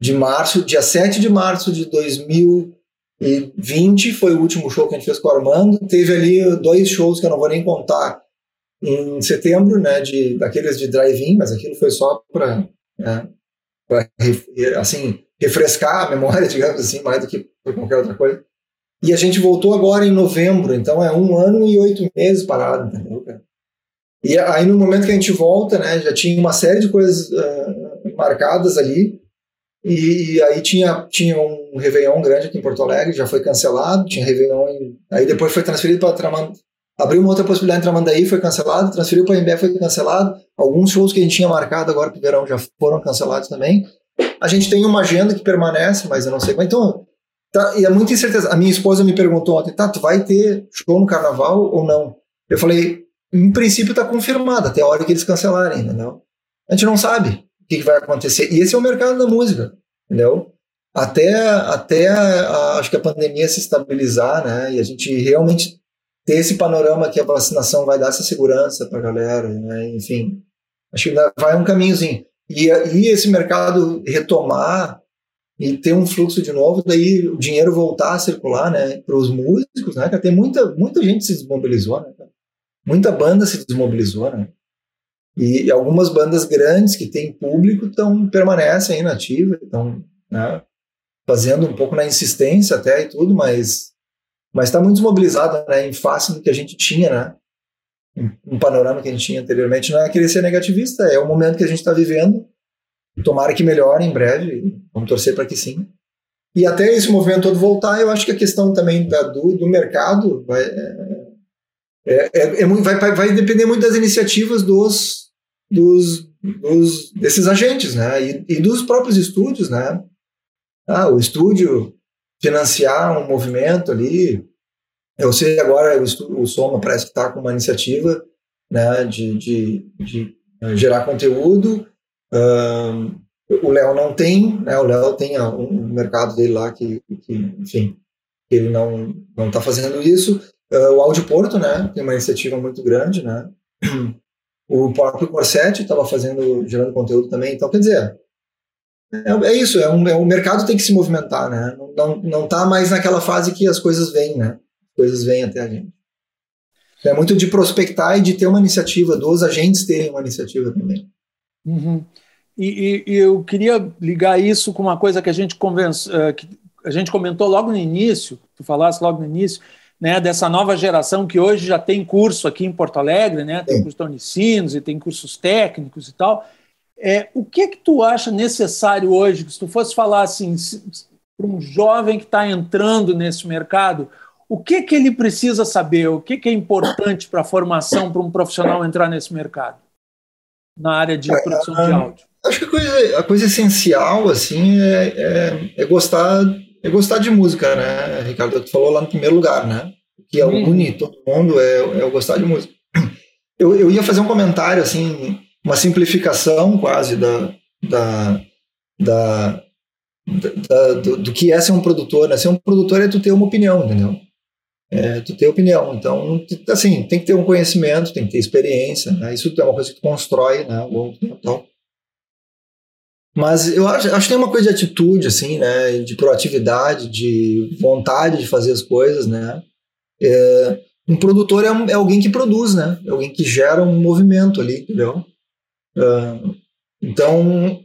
De março, dia 7 de março de 2020 foi o último show que a gente fez com o Armando. Teve ali dois shows que eu não vou nem contar em setembro, né, de, daqueles de drive-in, mas aquilo foi só para, né, assim, refrescar a memória, digamos assim, mais do que por qualquer outra coisa. E a gente voltou agora em novembro, então é um ano e oito meses parado, entendeu, cara? E aí, no momento que a gente volta, né, já tinha uma série de coisas uh, marcadas ali. E, e, aí tinha, tinha um Réveillon grande aqui em Porto Alegre, já foi cancelado. Tinha Réveillon, aí depois foi transferido para abriu uma outra possibilidade em Tramandaí, foi cancelado, transferiu para Embé, foi cancelado. Alguns shows que a gente tinha marcado agora para o verão já foram cancelados também. A gente tem uma agenda que permanece, mas eu não sei como. Então, tá, e é muita incerteza. A minha esposa me perguntou ontem, tá, tu vai ter show no carnaval ou não? Eu falei, em princípio está confirmado, até a hora que eles cancelarem, entendeu? A gente não sabe o que, que vai acontecer. E esse é o mercado da música, entendeu? Até, até a, acho que a pandemia se estabilizar, né? E a gente realmente ter esse panorama que a vacinação vai dar essa segurança para a galera, né? enfim, acho que vai um caminhozinho. E, e esse mercado retomar e ter um fluxo de novo, daí o dinheiro voltar a circular, né, para os músicos, né, tem muita, muita gente se desmobilizou, né, muita banda se desmobilizou, né, e, e algumas bandas grandes que têm público tão, permanecem aí na ativa, estão, né, fazendo um pouco na insistência até e tudo, mas mas está muito desmobilizado né, em face do que a gente tinha, né? Um panorama que a gente tinha anteriormente. Não é querer ser negativista, é o momento que a gente está vivendo. Tomara que melhore em breve, vamos torcer para que sim. E até esse movimento todo voltar, eu acho que a questão também da, do, do mercado vai, é, é, é, é vai, vai, depender muito das iniciativas dos, dos, dos desses agentes, né? E, e, dos próprios estúdios, né? Ah, o estúdio financiar um movimento ali. Eu sei agora, o, Soma parece que está com uma iniciativa né, de, de, de eh, gerar conteúdo. Um, o Léo não tem, né, o Léo tem um mercado dele lá que, que enfim, ele não não está fazendo isso. Uh, o Audio Porto, né, tem uma iniciativa muito grande, né. O próprio Corset estava fazendo, gerando conteúdo também. Então, quer dizer, é, é isso, é um, é, o mercado tem que se movimentar, né? Não, não tá mais naquela fase que as coisas vêm, né? As coisas vêm até a gente. É muito de prospectar e de ter uma iniciativa, dos agentes terem uma iniciativa também. Uhum. E, e, eu queria ligar isso com uma coisa que a gente, convence, uh, que a gente comentou logo no início, tu falaste logo no início, né, dessa nova geração que hoje já tem curso aqui em Porto Alegre, né, tem Sim. curso de Unicinos e tem cursos técnicos e tal, é, o que que tu acha necessário hoje, se tu fosse falar assim, para um jovem que está entrando nesse mercado, o que que ele precisa saber? O que que é importante para a formação para um profissional entrar nesse mercado? Na área de produção de áudio. Acho que a coisa, a coisa essencial, assim, é, é, é, gostar, é gostar de música, né, Ricardo? Tu falou lá no primeiro lugar, né? Que é hum. une todo mundo, é, é o gostar de música. Eu, eu ia fazer um comentário, assim, uma simplificação quase da, da, da, da do, do, que é ser um produtor. Né? Ser um produtor é tu ter uma opinião, entendeu? É, tu ter opinião. Então, assim, tem que ter um conhecimento, tem que ter experiência. Né? Isso é uma coisa que tu constrói né. Mas eu acho, acho que tem uma coisa de atitude, assim, né? De proatividade, de vontade de fazer as coisas, né? É, um produtor é, um, é, alguém que produz, né? É alguém que gera um movimento ali, entendeu? Então,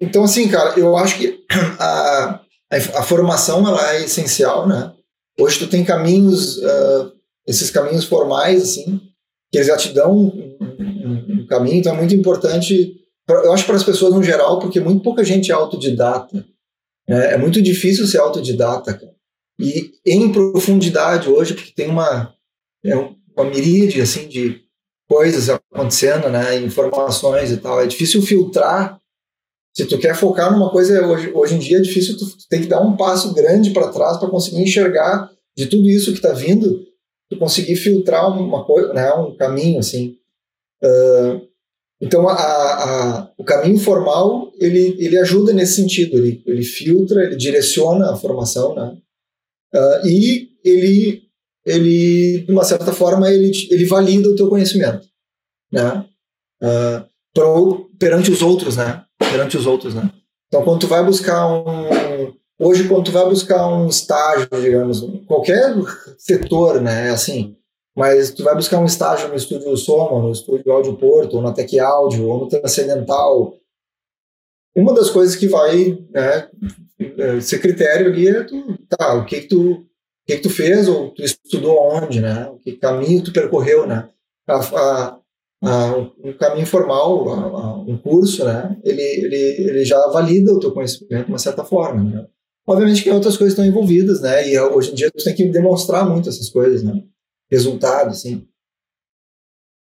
então, assim, cara, eu acho que a, a, a, formação ela é essencial, né? Hoje tu tem caminhos, uh, esses caminhos formais, assim, que eles já te dão um, um, um caminho, então é muito importante, pra, eu acho para as pessoas no geral, porque muito pouca gente é autodidata. Né? É muito difícil ser autodidata, cara. E em profundidade hoje, porque tem uma, é uma miríade, assim, de coisas acontecendo, né, informações e tal. É difícil filtrar. Se tu quer focar numa coisa hoje, hoje em dia é difícil tu, tem que dar um passo grande para trás para conseguir enxergar de tudo isso que está vindo, tu conseguir filtrar uma coisa, né, um caminho assim. Uh, então a, a, o caminho formal ele, ele ajuda nesse sentido, ele, ele filtra, ele direciona a formação, né? Uh, e ele ele, de uma certa forma, ele, ele valida o teu conhecimento, né? Uh, pro, perante os outros, né? Perante os outros, né? Então, quando tu vai buscar um... Hoje, quando tu vai buscar um estágio, digamos, qualquer setor, né? Assim, mas tu vai buscar um estágio no estúdio Soma, no estúdio Áudio Porto, ou na Tech Áudio, ou no Transcendental, uma das coisas que vai né, ser critério ali é tu, tá, o que, que tu o que, que tu fez ou tu estudou onde, né? O que caminho tu percorreu, né? A, a, a, um caminho formal, um curso, né? Ele, ele, ele já valida o teu conhecimento de uma certa forma, né? Obviamente que outras coisas estão envolvidas, né? E hoje em dia tu tem que demonstrar muito essas coisas, né? Resultado, assim.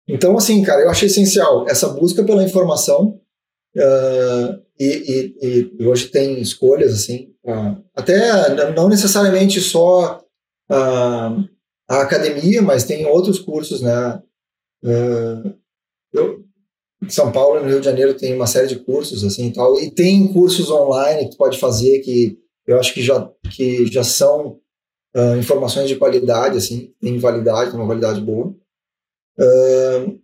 Então, assim, cara, eu achei essencial essa busca pela informação uh, e, e, e, hoje tem escolhas, assim, uh, até não necessariamente só uh, a academia, mas tem outros cursos, né? eu, em São Paulo e no Rio de Janeiro tem uma série de cursos, assim, e tal, e tem cursos online que tu pode fazer que eu acho que já, que já são informações de qualidade, assim, tem validade, uma validade boa. Uh,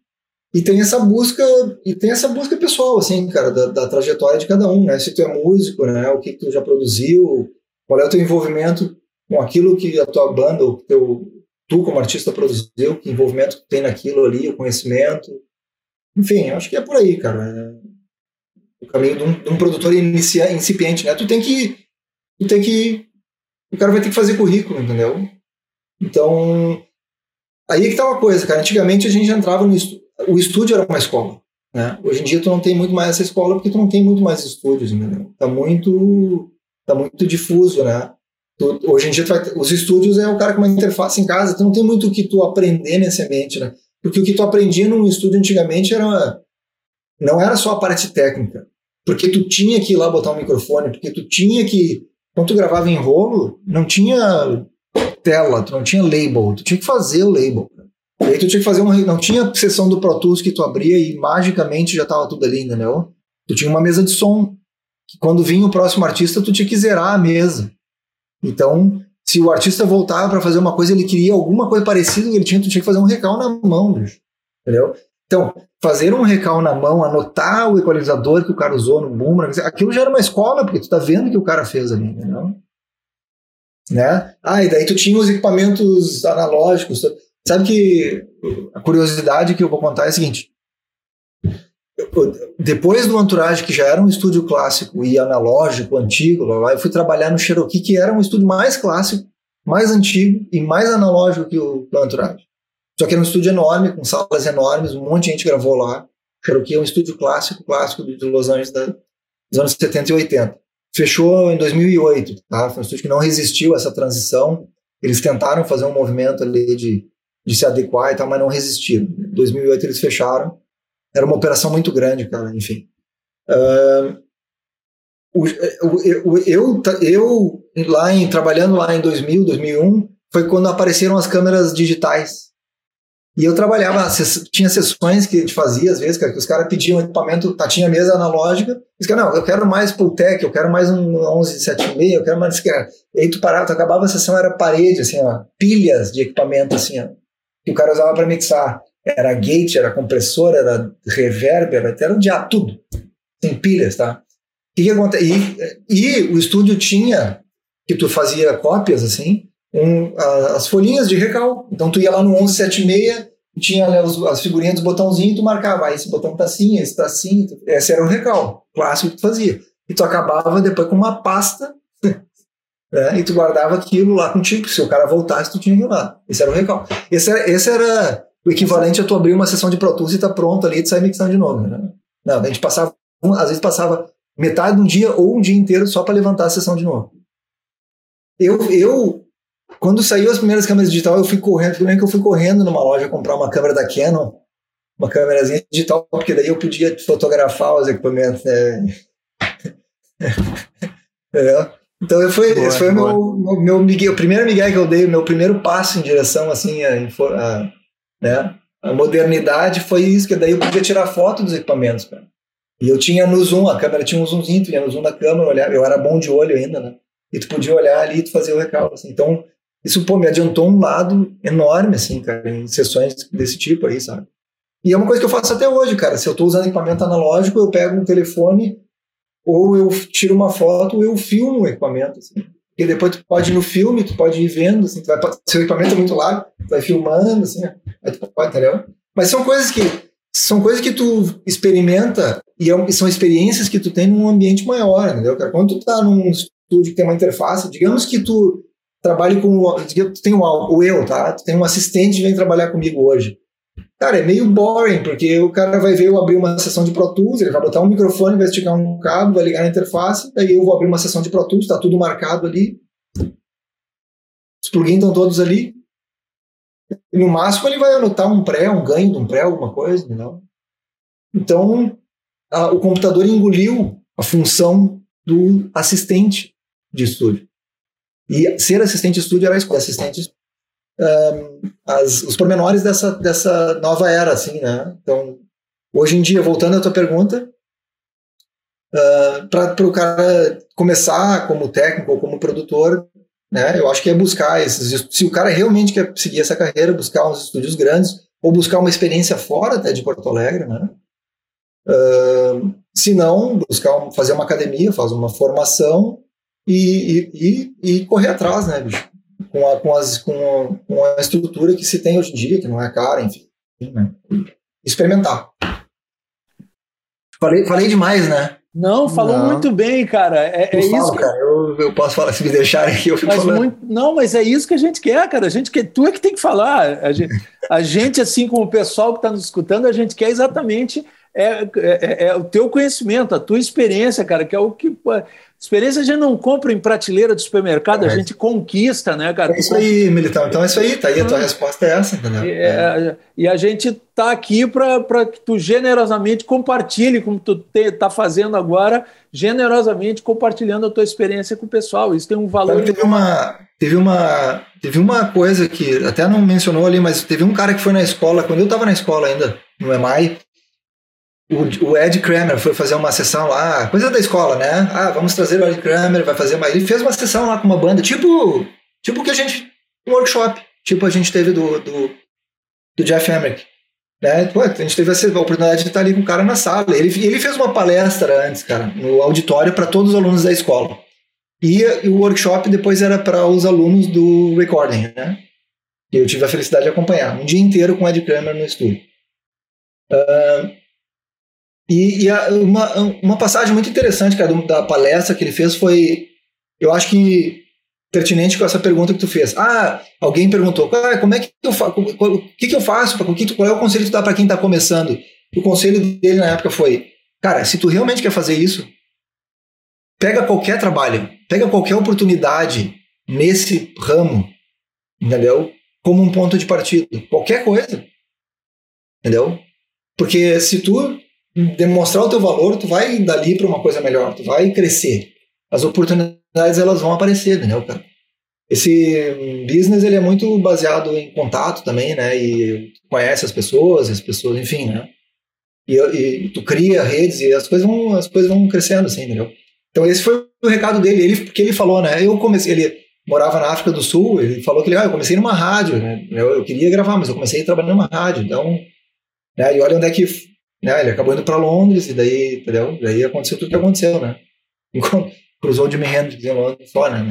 e tem essa busca e tem essa busca pessoal assim cara da, da, trajetória de cada um né se tu é músico né o que, que tu já produziu qual é o teu envolvimento com aquilo que a tua banda o teu tu como artista produziu que envolvimento tem naquilo ali o conhecimento enfim acho que é por aí cara é o caminho de um, de um produtor inicia, incipiente né tu tem que tu tem que o cara vai ter que fazer currículo entendeu então Aí que tá uma coisa, cara. Antigamente a gente entrava no estúdio. O estúdio era uma escola. Né? Hoje em dia tu não tem muito mais essa escola porque tu não tem muito mais estúdios, entendeu? Tá muito, tá muito difuso, né? Tu, hoje em dia vai, os estúdios é o cara com uma interface em casa. Tu não tem muito o que tu aprender nesse ambiente, né? Porque o que tu aprendia num estúdio antigamente era não era só a parte técnica, porque tu tinha que ir lá botar um microfone, porque tu tinha que quando tu gravava em rolo, não tinha tela, tu não tinha label, tu tinha que fazer o label. E aí tu tinha que fazer uma. Não tinha sessão do Pro Tools que tu abria e magicamente já tava tudo ali, entendeu? Tu tinha uma mesa de som. Que quando vinha o próximo artista, tu tinha que zerar a mesa. Então, se o artista voltava para fazer uma coisa, ele queria alguma coisa parecida ele tinha, tinha que fazer um recal na mão, bicho. Entendeu? Então, fazer um recal na mão, anotar o equalizador que o cara usou no boomerang, aquilo já era uma escola, porque tu tá vendo o que o cara fez ali, entendeu? né? Ah, e daí tu tinha os equipamentos analógicos. Sabe que a curiosidade que eu vou contar é a seguinte: depois do Entourage, que já era um estúdio clássico e analógico, antigo, lá, eu fui trabalhar no Cherokee, que era um estúdio mais clássico, mais antigo e mais analógico que o, o Entourage. Só que era um estúdio enorme, com salas enormes, um monte de gente gravou lá. Cherokee é um estúdio clássico, clássico de Los Angeles da, dos anos 70 e 80 fechou em 2008, tá? Foi um estúdio que não resistiu a essa transição. Eles tentaram fazer um movimento ali de, de se adequar e tal, mas não resistiram. Em 2008 eles fecharam. Era uma operação muito grande, cara, enfim. Uh, o, eu, eu, lá em, trabalhando lá em 2000, 2001, foi quando apareceram as câmeras digitais e eu trabalhava, tinha sessões que a gente fazia, às vezes, cara, que os caras pediam equipamento, tá, tinha mesa analógica, e os caras, não, eu quero mais Pultec, eu quero mais um 1176, eu quero mais. E aí tu parava, tu acabava a sessão, era parede, assim, ó, pilhas de equipamento, assim, ó, que o cara usava para mixar. Era gate, era compressor, era reverb, era, um dia tudo. Tem pilhas, tá? E, que acontece? E, e o estúdio tinha, que tu fazia cópias, assim, um, as folhinhas de recal. Então tu ia lá no 1176 tinha né, as figurinhas dos botãozinhos e tu marcava, ah, esse botão tá assim, esse tá assim. Esse era o recal clássico que tu fazia. E tu acabava depois com uma pasta né, e tu guardava aquilo lá contigo. Se o cara voltasse, tu tinha que ir lá. Esse era o recal. Esse era, esse era o equivalente a tu abrir uma sessão de Pro Tools e tá pronto ali e tu sai mixando de novo. Né? Não, a gente passava, às vezes passava metade de um dia ou um dia inteiro só para levantar a sessão de novo. Eu, eu quando saiu as primeiras câmeras digitais, eu fui correndo. Eu lembro que eu fui correndo numa loja comprar uma câmera da Canon, uma câmerazinha digital, porque daí eu podia fotografar os equipamentos. Né? Então eu fui, boa, esse foi meu, meu, meu Miguel, o primeiro Miguel que eu dei, meu primeiro passo em direção assim a, a, né, a modernidade foi isso, que daí eu podia tirar foto dos equipamentos, cara. E eu tinha no zoom, a câmera tinha um zoomzinho, tu ia no zoom da câmera, olhar, eu era bom de olho ainda, né? E tu podia olhar ali e tu fazer o recalque. Assim. Então, isso, pô, me adiantou um lado enorme, assim, cara, em sessões desse tipo aí, sabe? E é uma coisa que eu faço até hoje, cara. Se eu estou usando equipamento analógico, eu pego um telefone, ou eu tiro uma foto, ou eu filmo o equipamento, assim. E depois tu pode ir no filme, tu pode ir vendo, assim, tu vai, se o equipamento é muito largo, tu vai filmando, assim, aí tu pode, entendeu? Mas são coisas que são coisas que tu experimenta e é, são experiências que tu tem num ambiente maior, entendeu? Quando tu tá num estúdio que tem uma interface, digamos que tu trabalhe com. Tu tem o eu, tá? Tu tem um assistente que vem trabalhar comigo hoje. Cara, é meio boring, porque o cara vai ver eu abrir uma sessão de Pro Tools, ele vai botar um microfone, vai esticar um cabo, vai ligar na interface, daí eu vou abrir uma sessão de Pro Tools, tá tudo marcado ali. Os plugins estão todos ali. No máximo ele vai anotar um pré, um ganho de um pré, alguma coisa, entendeu? Então, a, o computador engoliu a função do assistente de estúdio. E ser assistente de estúdio era a escolha, assistente um, as, os pormenores dessa, dessa nova era, assim, né? Então, hoje em dia, voltando à tua pergunta, uh, para o cara começar como técnico ou como produtor, né? Eu acho que é buscar esses. Se o cara realmente quer seguir essa carreira, buscar uns estúdios grandes ou buscar uma experiência fora até de Porto Alegre, né? Uh, se não, buscar fazer uma academia, fazer uma formação e, e, e, e correr atrás, né, bicho? Com a, com, as, com, com, a estrutura que se tem hoje em dia, que não é cara, enfim. Né? Experimentar. Falei, falei demais, né? Não, falou não. muito bem, cara. É, é falo, isso. Que... Cara, eu, eu posso falar, se me deixarem aqui, eu fico mas falando. Muito... Não, mas é isso que a gente quer, cara. A gente quer, tu é que tem que falar. A gente, a gente assim como o pessoal que está nos escutando, a gente quer exatamente é, é, é, o teu conhecimento, a tua experiência, cara, que é o que. Experiência a gente não compra em prateleira do supermercado, a é. gente conquista, né, cara? É isso aí, Militão. Então é isso aí, tá aí, a tua resposta é essa, entendeu? É, e a gente tá aqui para que tu generosamente compartilhe, como tu te, tá fazendo agora, generosamente compartilhando a tua experiência com o pessoal. Isso tem um valor. Teve uma, teve uma, teve uma coisa que até não mencionou ali, mas teve um cara que foi na escola, quando eu estava na escola ainda, no EMAI, o, o, Ed Kramer foi fazer uma sessão lá, coisa da escola, né? Ah, vamos trazer o Ed Kramer, vai fazer uma. Ele fez uma sessão lá com uma banda, tipo, tipo que a gente. Um workshop, tipo a gente teve do, do, do Jeff Emmerich. Né? Pô, a gente teve essa oportunidade de estar ali com o cara na sala. Ele, ele fez uma palestra antes, cara, no auditório para todos os alunos da escola. E, e o workshop depois era para os alunos do recording, né? E eu tive a felicidade de acompanhar. Um dia inteiro com o Ed Kramer no estúdio. Uh, e, e a, uma, uma passagem muito interessante cara, da palestra que ele fez foi, eu acho que pertinente com essa pergunta que tu fez. Ah, alguém perguntou, ah, como é que eu faço, o que, que eu faço, qual é o conselho que tu dá para quem está começando? O conselho dele na época foi, cara, se tu realmente quer fazer isso, pega qualquer trabalho, pega qualquer oportunidade nesse ramo, entendeu? Como um ponto de partida, qualquer coisa, entendeu? Porque se tu demonstrar o teu valor, tu vai dali para uma coisa melhor, tu vai crescer. As oportunidades elas vão aparecer, entendeu, cara? Esse business ele é muito baseado em contato também, né? E conhece as pessoas, as pessoas, enfim, né? E, e tu cria redes e as coisas vão, as coisas vão crescendo, assim, entendeu? Então esse foi o recado dele, ele que ele falou, né? Eu comecei, ele morava na África do Sul, ele falou que ele, ah, eu comecei numa rádio, né? Eu, eu queria gravar, mas eu comecei trabalhando numa rádio, então, né? E olha onde é que né? Ele acabou indo para Londres e daí, entendeu? Daí aconteceu tudo que aconteceu, né? Cruzou o Jimi Hendrix em Londres só, né?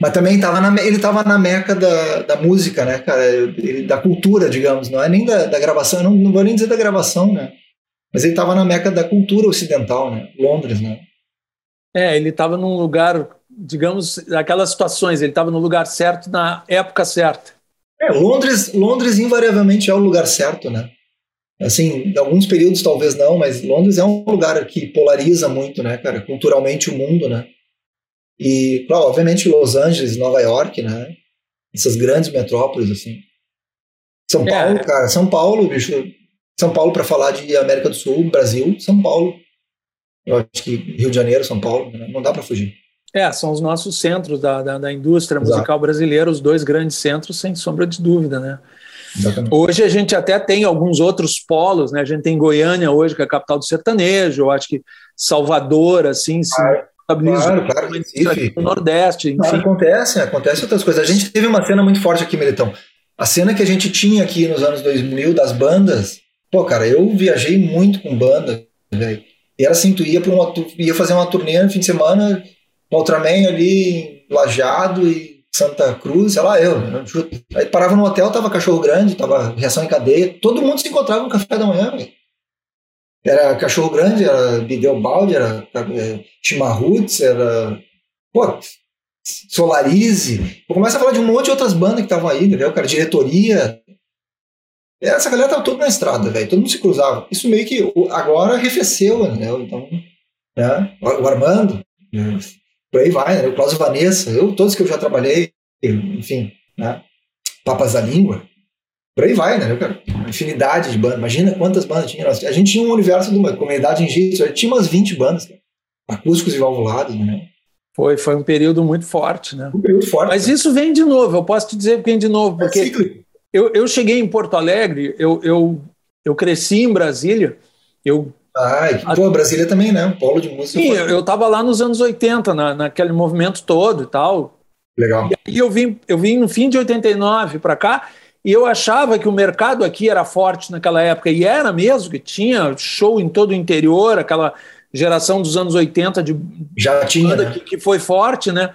Mas também tava na, ele estava na meca da, da música, né, cara? Ele, da cultura, digamos. Não é nem da, da gravação, não, não vou nem dizer da gravação, né? Mas ele estava na meca da cultura ocidental, né? Londres, né? É, ele estava num lugar, digamos, aquelas situações, ele estava no lugar certo na época certa. É, Londres, Londres invariavelmente é o lugar certo, né? Assim, alguns períodos talvez não, mas Londres é um lugar que polariza muito, né, cara, culturalmente o mundo, né? E, claro, obviamente Los Angeles, Nova York, né? Essas grandes metrópoles, assim. São é. Paulo, é. cara, São Paulo, bicho. São Paulo, para falar de América do Sul, Brasil, São Paulo. Eu acho que Rio de Janeiro, São Paulo, né? não dá para fugir. É, são os nossos centros da, da, da indústria Exato. musical brasileira, os dois grandes centros, sem sombra de dúvida, né? Exatamente. Hoje a gente até tem alguns outros polos, né? A gente tem Goiânia hoje, que é a capital do sertanejo, eu acho que Salvador, assim, se claro, claro, no Nordeste, enfim. acontece, acontece outras coisas. A gente teve uma cena muito forte aqui, Melitão. A cena que a gente tinha aqui nos anos 2000 das bandas, pô, cara, eu viajei muito com banda, velho. E era assim, tu ia, pra uma, tu ia fazer uma turnê no fim de semana, no Ultraman ali, lajado e Santa Cruz, sei lá, eu. Aí parava no hotel, tava cachorro grande, tava reação em cadeia, todo mundo se encontrava no café da manhã. Era cachorro grande, era Bideu Balde, era é, Chimarruts, era. Pô, Solarize. Eu começo a falar de um monte de outras bandas que estavam aí, entendeu? Cara, diretoria. Essa galera tava toda na estrada, velho. Todo mundo se cruzava. Isso meio que agora arrefeceu, entendeu? Então, né? O Armando, por aí vai, né? o Cláudio Vanessa, eu, todos que eu já trabalhei, enfim, né? Papas da Língua, por aí vai, né, cara? Uma infinidade de bandas. Imagina quantas bandas tinha. A gente tinha um universo de uma comunidade em Jiu-Jitsu, tinha umas 20 bandas, cara. acústicos e valvulados, né? Foi, foi um período muito forte, né? Um período forte. Mas isso vem de novo, eu posso te dizer que vem de novo, é porque é eu, eu cheguei em Porto Alegre, eu, eu, eu cresci em Brasília, eu ah, e, pô, Brasília também, né? Um polo de música. Sim, eu estava lá nos anos 80, na, naquele movimento todo e tal. Legal. E aí eu vim, eu vim no fim de 89 para cá e eu achava que o mercado aqui era forte naquela época, e era mesmo, que tinha show em todo o interior, aquela geração dos anos 80 de já tinha né? que, que, foi forte, né?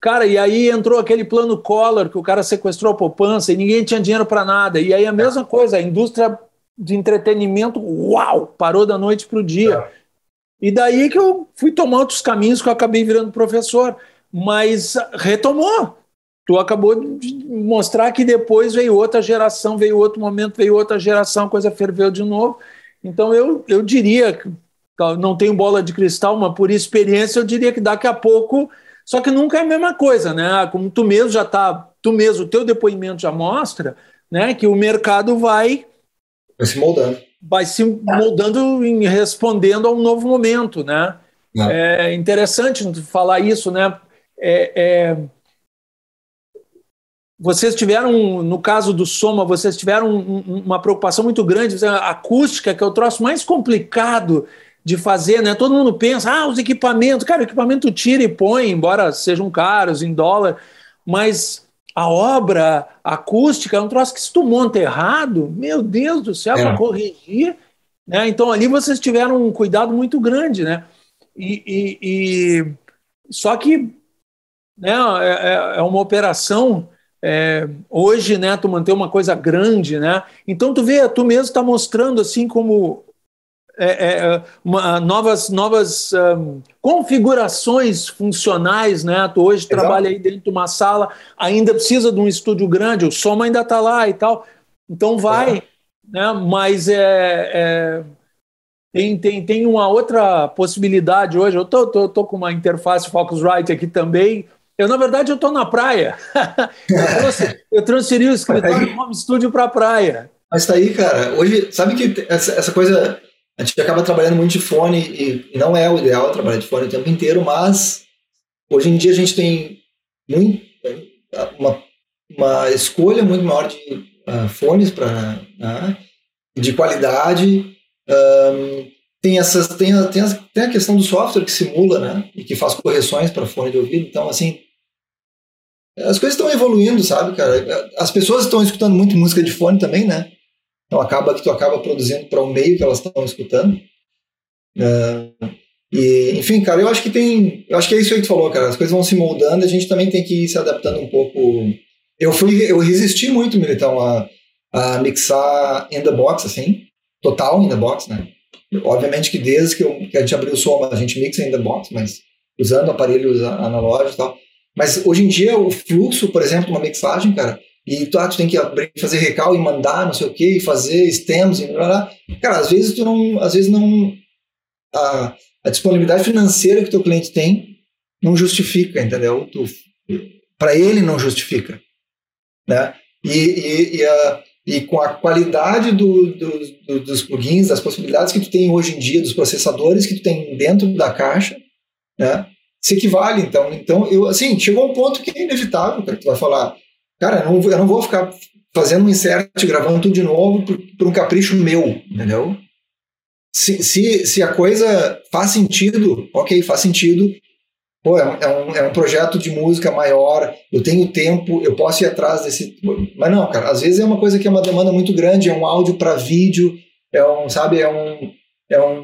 Cara, e aí entrou aquele plano Collor que o cara sequestrou a poupança e ninguém tinha dinheiro para nada. E aí a mesma coisa, a indústria de entretenimento, uau, parou da noite para o dia. É. E daí que eu fui tomar outros caminhos que eu acabei virando professor. Mas retomou. Tu acabou de mostrar que depois veio outra geração, veio outro momento, veio outra geração, a coisa ferveu de novo. Então eu, eu diria que não tenho bola de cristal, mas por experiência eu diria que daqui a pouco, só que nunca é a mesma coisa, né? Como tu mesmo já está, tu mesmo, o teu depoimento já mostra, né, que o mercado vai vai se moldando. Vai se moldando em respondendo a um novo momento, né? É, é interessante falar isso, né? É, é, vocês tiveram, no caso do Soma, vocês tiveram uma preocupação muito grande, a acústica, que é o troço mais complicado de fazer, né? Todo mundo pensa, ah, os equipamentos, cara, o equipamento tira e põe, embora sejam caros em dólar, mas a obra acústica é um troço que se tu monta errado, meu Deus do céu, é. para corrigir, né? Então ali vocês tiveram um cuidado muito grande, né? E, e, e só que né, é, é, é uma operação é, hoje, né, tu manter uma coisa grande, né? Então tu vê, tu mesmo está mostrando assim como é, é, uma, novas, novas um, configurações funcionais, né? Tu hoje Exato. trabalha aí dentro de uma sala, ainda precisa de um estúdio grande, o som ainda está lá e tal. Então vai, né? Mas é, é, tem, tem, tem uma outra possibilidade hoje. Eu tô, tô, tô com uma interface Focusrite aqui também. Eu, na verdade, eu estou na praia. eu, trouxe, eu transferi o escritório do home studio para a praia. Mas tá aí, cara. Hoje, sabe que essa, essa coisa a gente acaba trabalhando muito de fone e, não é o ideal trabalhar de fone o tempo inteiro, mas hoje em dia a gente tem muito, uma, uma escolha muito maior de uh, fones para né, de qualidade. Um, tem essas tem a, tem, a, tem a questão do software que simula, né, e que faz correções para fone de ouvido. Então assim, as coisas estão evoluindo, sabe, cara? As pessoas estão escutando muito música de fone também, né? Então acaba que tu acaba produzindo para o meio que elas estão escutando. Uh, e, enfim, cara, eu acho que tem. Eu acho que é isso aí que tu falou, cara. As coisas vão se moldando, a gente também tem que ir se adaptando um pouco. Eu fui, eu resisti muito, Militão, a, a mixar in the box, assim, total in the box, né? Obviamente que desde que, eu, que a gente abriu o som, a gente mixa in the box, mas usando aparelhos analógicos e tal. Mas hoje em dia o fluxo, por exemplo, uma mixagem, cara, e tu, ah, tu tem que abrir, fazer recal e mandar, não sei o que, fazer stems e blá, blá. Cara, às vezes tu não, às vezes não a, a disponibilidade financeira que teu cliente tem não justifica, entendeu? Para ele não justifica, né? E, e, e, a, e com a qualidade do, do, do, dos plugins, das possibilidades que tu tem hoje em dia, dos processadores que tu tem dentro da caixa, né? Se equivale, então. Então, eu, assim, chegou um ponto que é inevitável, cara, tu vai falar, Cara, eu não, eu não vou ficar fazendo um insert, gravando tudo de novo por, por um capricho meu, entendeu? Se, se, se a coisa faz sentido, ok, faz sentido. Pô, é é, um, é um projeto de música maior, eu tenho tempo, eu posso ir atrás desse. Mas não, cara, às vezes é uma coisa que é uma demanda muito grande, é um áudio para vídeo, é um, sabe, é um. É, um,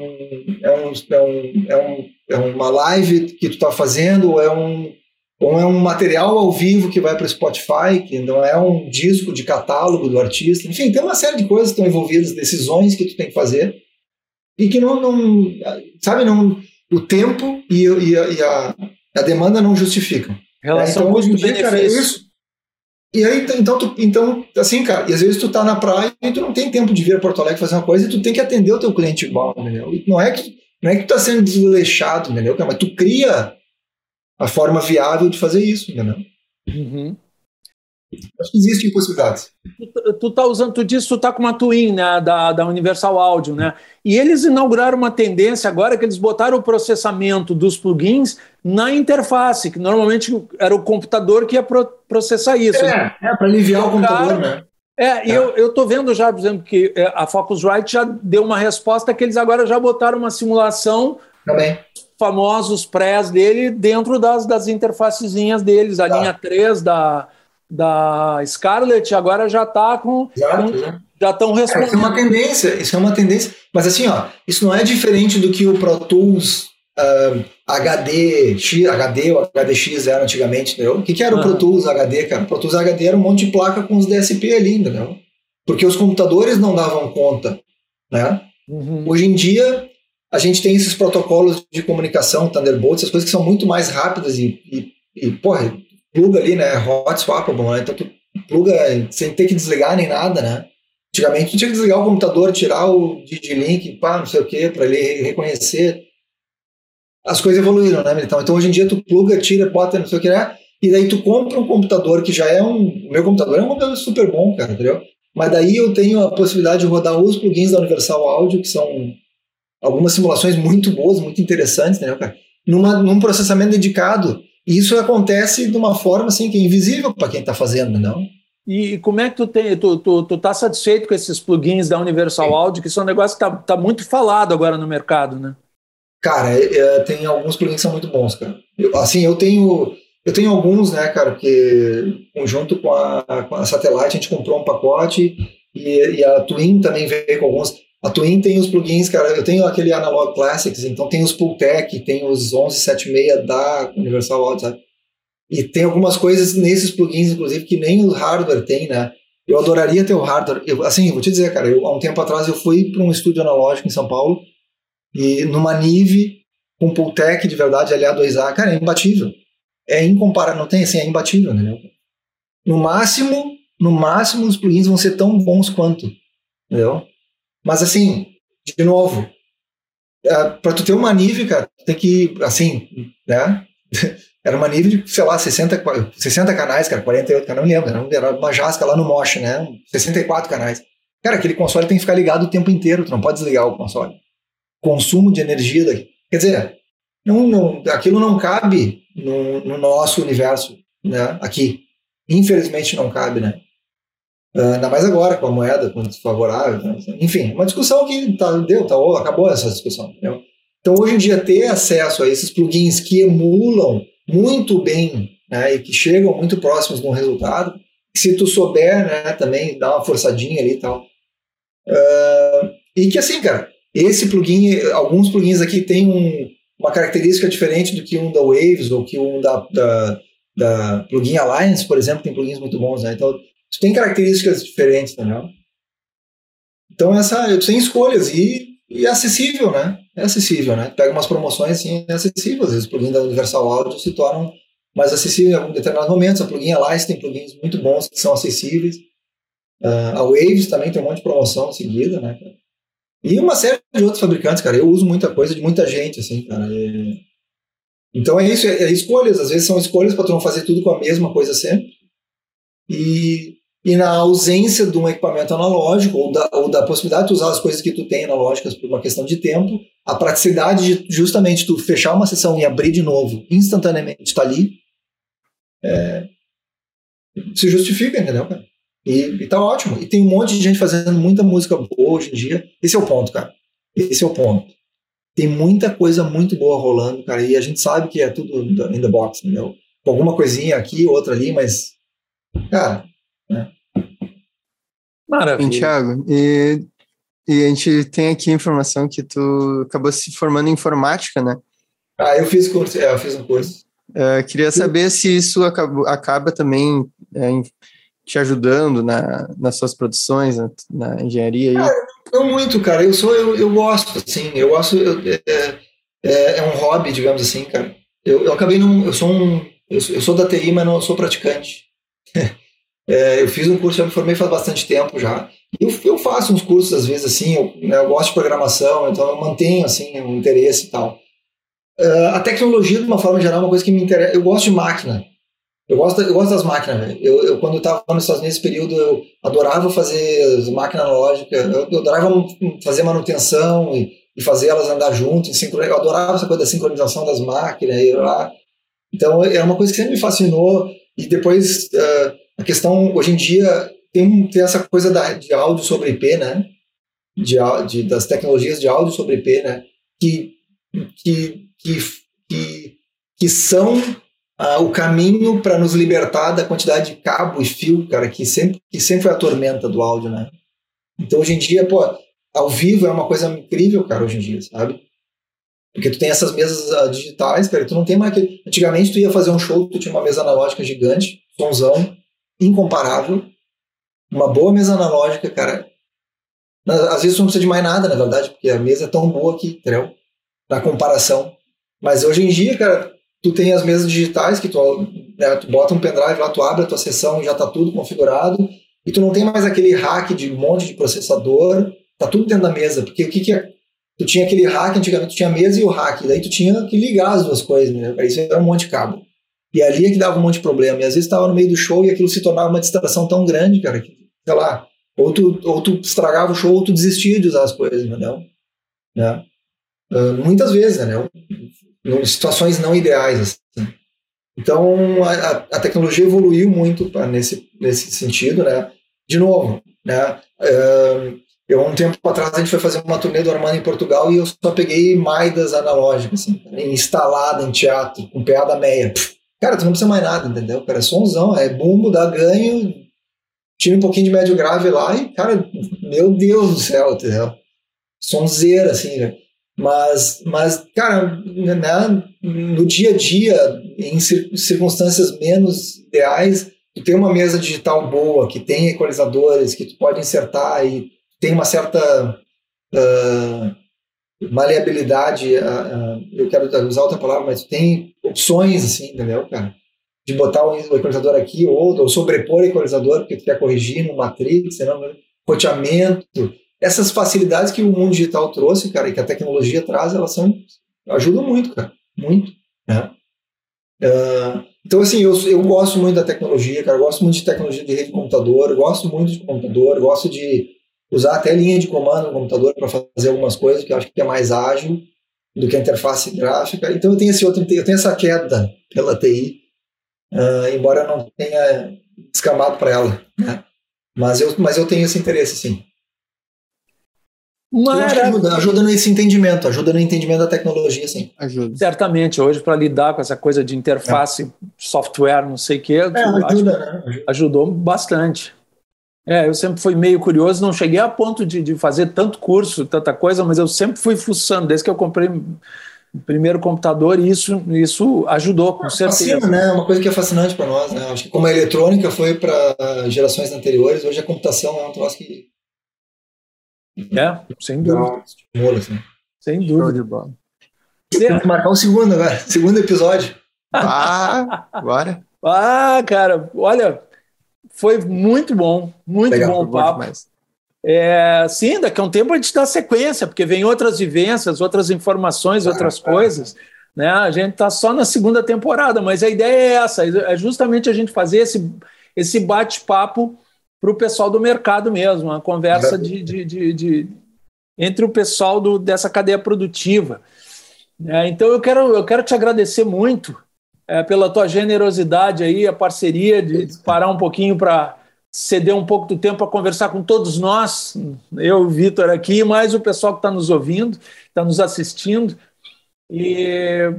é, um, é, um, é, um, é uma live que tu tá fazendo, é um, ou é um material ao vivo que vai para o Spotify, que não é um disco de catálogo do artista. Enfim, tem uma série de coisas que estão envolvidas, decisões que tu tem que fazer e que não, não sabe, não, o tempo e, e, a, e a, a, demanda não justificam. Relação é, então, hoje em dia, cara, é isso. E aí, então, tu, então, assim, cara, e às vezes tu tá na praia e tu não tem tempo de vir a Porto Alegre fazer uma coisa e tu tem que atender o teu cliente igual, entendeu? E não é que não é que tu tá sendo desleixado, entendeu? Mas tu cria a forma viável de fazer isso, entendeu? Uhum. Acho que existem possibilidades. Tu, tu tá usando, tu disse tu tá com uma Twin, né, da, da Universal Audio, né? E eles inauguraram uma tendência agora que eles botaram o processamento dos plugins na interface, que normalmente era o computador que ia pro, processar isso. É, é para aliviar o computador, né? É, e é. eu estou vendo já, por exemplo, que é, a Focusrite já deu uma resposta que eles agora já botaram uma simulação Também. Famosos prés dele dentro das, das interfacezinhas deles. A tá. linha 3 da, da Scarlett agora já está com. com já estão respondendo. isso é uma tendência, isso é uma tendência. Mas assim, ó, isso não é diferente do que o Pro Tools uh, HD, X, HD ou HDX era antigamente, entendeu? O que, que era o Pro Tools HD, cara? O Pro Tools HD era um monte de placa com os DSP ali, entendeu? Porque os computadores não davam conta, né? Uhum. Hoje em dia, a gente tem esses protocolos de comunicação, Thunderbolt, essas coisas que são muito mais rápidas e, e, e porra, pluga ali, né? Hot swappable, né? Então tu pluga sem ter que desligar nem nada, né? Antigamente tu tinha que desligar o computador, tirar o D-Link, pá, não sei o que, para ele reconhecer as coisas evoluíram, né, Militão? Então hoje em dia tu pluga, tira, bota, não sei o que, né? E daí tu compra um computador que já é um. Meu computador é um computador super bom, cara, entendeu? Mas daí eu tenho a possibilidade de rodar os plugins da Universal Audio, que são algumas simulações muito boas, muito interessantes, entendeu, cara? Numa, num processamento dedicado. E isso acontece de uma forma assim que é invisível para quem está fazendo, não? E como é que tu tem, tu, tu, tu tá satisfeito com esses plugins da Universal Sim. Audio, que são um negócio que tá, tá muito falado agora no mercado, né? Cara, é, é, tem alguns plugins que são muito bons, cara. Eu, assim, eu tenho eu tenho alguns, né, cara, porque junto com a, com a Satellite a gente comprou um pacote e, e, a Twin também veio com alguns. A Twin tem os plugins, cara, eu tenho aquele Analog Classics, então tem os Pultec, tem os 1176 da Universal Audio? E tem algumas coisas nesses plugins, inclusive, que nem o hardware tem, né? Eu adoraria ter o hardware. Eu, assim, vou te dizer, cara, eu, há um tempo atrás eu fui para um estúdio analógico em São Paulo e numa Nive com Pultec de verdade LA2A, cara, é imbatível. É incomparável, não tem assim, é imbatível, entendeu? No máximo, no máximo os plugins vão ser tão bons quanto, entendeu? Mas assim, de novo, é, para tu ter uma Nive, cara, tem que, assim, né? Era uma Nive de, sei lá, 60, 60 canais, cara, 48 canais, não lembro, era uma jasca lá no Mosh, né? 64 canais. Cara, aquele console tem que ficar ligado o tempo inteiro, tu não pode desligar o console consumo de energia. Daqui. Quer dizer, não, não, aquilo não cabe no, no, nosso universo né, aqui. Infelizmente não cabe, né? Uh, ainda mais agora com a moeda, quando favorável. Né? Enfim, uma discussão que tá, deu, tá, acabou essa discussão. Entendeu? Então, hoje em dia, ter acesso a esses plugins que emulam muito bem né, e que chegam muito próximos de um resultado, se tu souber né, também dar uma forçadinha ali e tal. Uh, e que assim, cara, esse plugin, alguns plugins aqui têm um, uma característica diferente do que um da Waves ou que um da, da, da Plugin Alliance, por exemplo, tem plugins muito bons, né? Então, isso tem características diferentes, entendeu? Então, essa, eu tenho escolhas e, e é acessível, né? É acessível, né? Pega umas promoções assim, é acessível. Às vezes, o plugin da Universal Audio se tornam mais acessíveis em algum determinado momento. A Plugin Alliance tem plugins muito bons que são acessíveis. Uh, a Waves também tem um monte de promoção em seguida, né? E uma série de outros fabricantes, cara. Eu uso muita coisa de muita gente, assim, cara. É... Então é isso, é, é, escolhas. Às vezes são escolhas para tu não fazer tudo com a mesma coisa sempre. E, e na ausência de um equipamento analógico, ou da, ou da possibilidade de usar as coisas que tu tem analógicas por uma questão de tempo, a praticidade de justamente tu fechar uma sessão e abrir de novo instantaneamente está ali, é, se justifica, entendeu, cara? E, e tá ótimo. E tem um monte de gente fazendo muita música boa hoje em dia. Esse é o ponto, cara. Esse é o ponto. Tem muita coisa muito boa rolando, cara. E a gente sabe que é tudo in the box, entendeu? Alguma coisinha aqui, outra ali, mas. Cara. Né? Maravilha. Thiago, e, e a gente tem aqui a informação que tu acabou se formando em informática, né? Ah, eu fiz curso, é, eu fiz um curso. Uh, queria saber se isso acaba, acaba também é, te ajudando na, nas suas produções, na, na engenharia? Aí? não muito, cara. Eu sou, eu, eu gosto, assim, eu gosto, eu, é, é, é, um hobby, digamos assim, cara. Eu, eu acabei num, eu sou um, eu sou, eu sou da TI, mas não sou praticante. é, eu fiz um curso, eu me formei faz bastante tempo já. Eu, eu faço uns cursos às vezes assim, eu, né, eu gosto de programação, então eu mantenho assim um interesse e tal. Uh, a tecnologia, de uma forma geral, é uma coisa que me interessa. Eu gosto de máquina. Eu gosto, eu gosto das máquinas. Eu, eu, quando eu tava nos Estados Unidos, nesse período, eu adorava fazer as máquinas analógicas, eu, eu adorava fazer manutenção e, e fazer elas andar junto, eu adorava essa coisa da sincronização das máquinas. E lá. Então, era uma coisa que sempre me fascinou. E depois, uh, a questão, hoje em dia, tem, tem essa coisa da, de áudio sobre IP, né? De, de, das tecnologias de áudio sobre IP, né? Que, que, que, que, que são uh, o caminho para nos libertar da quantidade de cabo e fio, cara, que sempre, que sempre foi a tormenta do áudio, né? Então, hoje em dia, pô, ao vivo é uma coisa incrível, cara, hoje em dia, sabe? Porque tu tem essas mesas uh, digitais, cara, tu não tem mais aquele... Antigamente tu ia fazer um show, tu tinha uma mesa analógica gigante, somzão, incomparável, uma boa mesa analógica, cara. Às vezes tu não precisa de mais nada, na verdade, porque a mesa é tão boa que, entendeu? Na comparação. Mas hoje em dia, cara, tu tem as mesas digitais que tu, né, tu bota um pendrive lá, tu abre a tua sessão e já tá tudo configurado. E tu não tem mais aquele hack de um monte de processador, tá tudo dentro da mesa. Porque o que que é? Tu tinha aquele hack, antigamente tu tinha a mesa e o hack, daí tu tinha que ligar as duas coisas, né? Isso era um monte de cabo. E ali é que dava um monte de problema. E às vezes estava no meio do show e aquilo se tornava uma distração tão grande, cara, que, sei lá, ou tu, ou tu estragava o show ou tu desistia de usar as coisas, entendeu? Né? Uh, muitas vezes, né? Em situações não ideais. Assim. Então, a, a, tecnologia evoluiu muito pra, nesse, nesse sentido, né? De novo, né? Uh, eu, um tempo atrás, a gente foi fazer uma turnê do Armando em Portugal e eu só peguei Maidas analógicas, assim, instalada em teatro, com PA da meia. Cara, tu não precisa mais nada, entendeu? Cara, é somzão, é bumbo, dá ganho, tira um pouquinho de médio grave lá e, cara, meu Deus do céu, entendeu? Sonzeira, assim, né? Mas, mas cara, né, no dia a dia, em circunstâncias menos ideais, tu tem uma mesa digital boa, que tem equalizadores, que tu pode insertar e tem uma certa uh, maleabilidade, uh, eu quero usar outra palavra, mas tem opções, assim, entendeu, cara? De botar o equalizador aqui ou, ou sobrepor o equalizador porque tu quer corrigir no matrix, não, roteamento, essas facilidades que o mundo digital trouxe, cara, e que a tecnologia traz, elas são ajudam muito, cara, muito, né? Uh, então, assim, eu, eu gosto muito da tecnologia, cara, eu gosto muito de tecnologia de rede de computador, gosto muito de computador, gosto de usar até linha de comando no computador para fazer algumas coisas que eu acho que é mais ágil do que a interface gráfica. Então, eu tenho esse outro, eu tenho essa queda pela TI, uh, embora eu não tenha descamado para ela, né? Mas eu, mas eu tenho esse interesse, sim. Ajuda, ajuda nesse entendimento, ajuda no entendimento da tecnologia, sim. Ajuda. Certamente, hoje, para lidar com essa coisa de interface, é. software, não sei o quê, é, ajuda, né? ajudou bastante. É, eu sempre fui meio curioso, não cheguei a ponto de, de fazer tanto curso, tanta coisa, mas eu sempre fui fuçando, desde que eu comprei o primeiro computador, e isso, isso ajudou, com certeza. Fascina, né? Uma coisa que é fascinante para nós, né? Acho que como a eletrônica foi para gerações anteriores, hoje a computação é um troço que é, sem dúvida. Estimula, assim. Sem dúvida. Temos que marcar um segundo agora, segundo episódio. Ah, bora. Ah, cara, olha, foi muito bom, muito Legal, bom o papo. É, sim, daqui a um tempo a gente dá sequência, porque vem outras vivências, outras informações, ah, outras ah, coisas. Né? A gente está só na segunda temporada, mas a ideia é essa: é justamente a gente fazer esse, esse bate-papo para o pessoal do mercado mesmo, uma conversa de, de, de, de entre o pessoal do, dessa cadeia produtiva. É, então eu quero, eu quero te agradecer muito é, pela tua generosidade aí, a parceria de, parar um pouquinho para ceder um pouco do tempo para conversar com todos nós, eu, o Vitor aqui, mais o pessoal que está nos ouvindo, está nos assistindo. E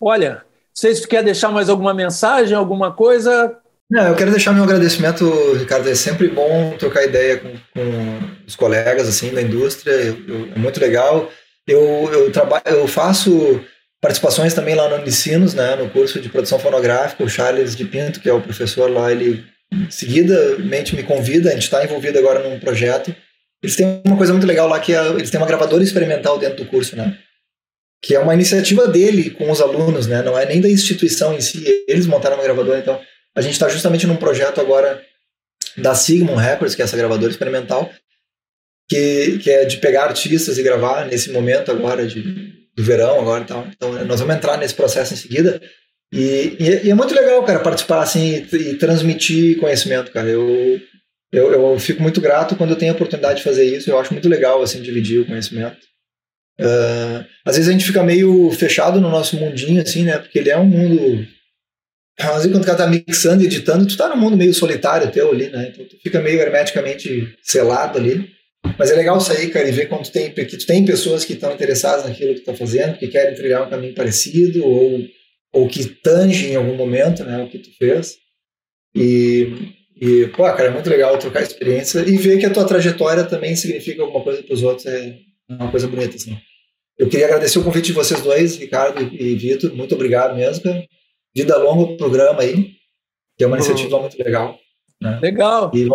olha, sei se tu quer deixar mais alguma mensagem, alguma coisa, não, eu quero deixar meu agradecimento, Ricardo. É sempre bom trocar ideia com, com os colegas assim da indústria. Eu, eu, é muito legal. Eu, eu, trabalho, eu faço participações também lá no Unicinos, né, no curso de produção fonográfica. O Charles de Pinto, que é o professor lá, ele seguidamente me convida. A gente está envolvido agora num projeto. Eles têm uma coisa muito legal lá que é, eles têm uma gravadora experimental dentro do curso, né? Que é uma iniciativa dele com os alunos, né? Não é nem da instituição em si. Eles montaram uma gravadora, então a gente está justamente num projeto agora da Sigmund Records, que é essa gravadora experimental, que, que é de pegar artistas e gravar nesse momento agora de, do verão agora então, então nós vamos entrar nesse processo em seguida E, e, e, é muito legal, cara, participar assim e, e transmitir conhecimento, cara. Eu, eu, eu, fico muito grato quando eu tenho a oportunidade de fazer isso. Eu acho muito legal assim dividir o conhecimento. Uh, às vezes a gente fica meio fechado no nosso mundinho, assim, né? Porque ele é um mundo. Às vezes quando o cara tá mixando e editando, tu tá num mundo meio solitário teu ali, né? Então tu fica meio hermeticamente selado ali. Mas é legal sair, cara, e ver quando tu tem, que tu tem pessoas que estão interessadas naquilo que tu tá fazendo, que querem trilhar um caminho parecido, ou, ou que tangem em algum momento, né, o que tu fez. E, e, pô, cara, é muito legal trocar experiência e ver que a tua trajetória também significa alguma coisa para os outros é uma coisa bonita, assim. Eu queria agradecer o convite de vocês dois, Ricardo e Vitor. Muito obrigado mesmo, cara. Vida longa o programa aí, que é uma iniciativa muito legal. Né? Legal. E,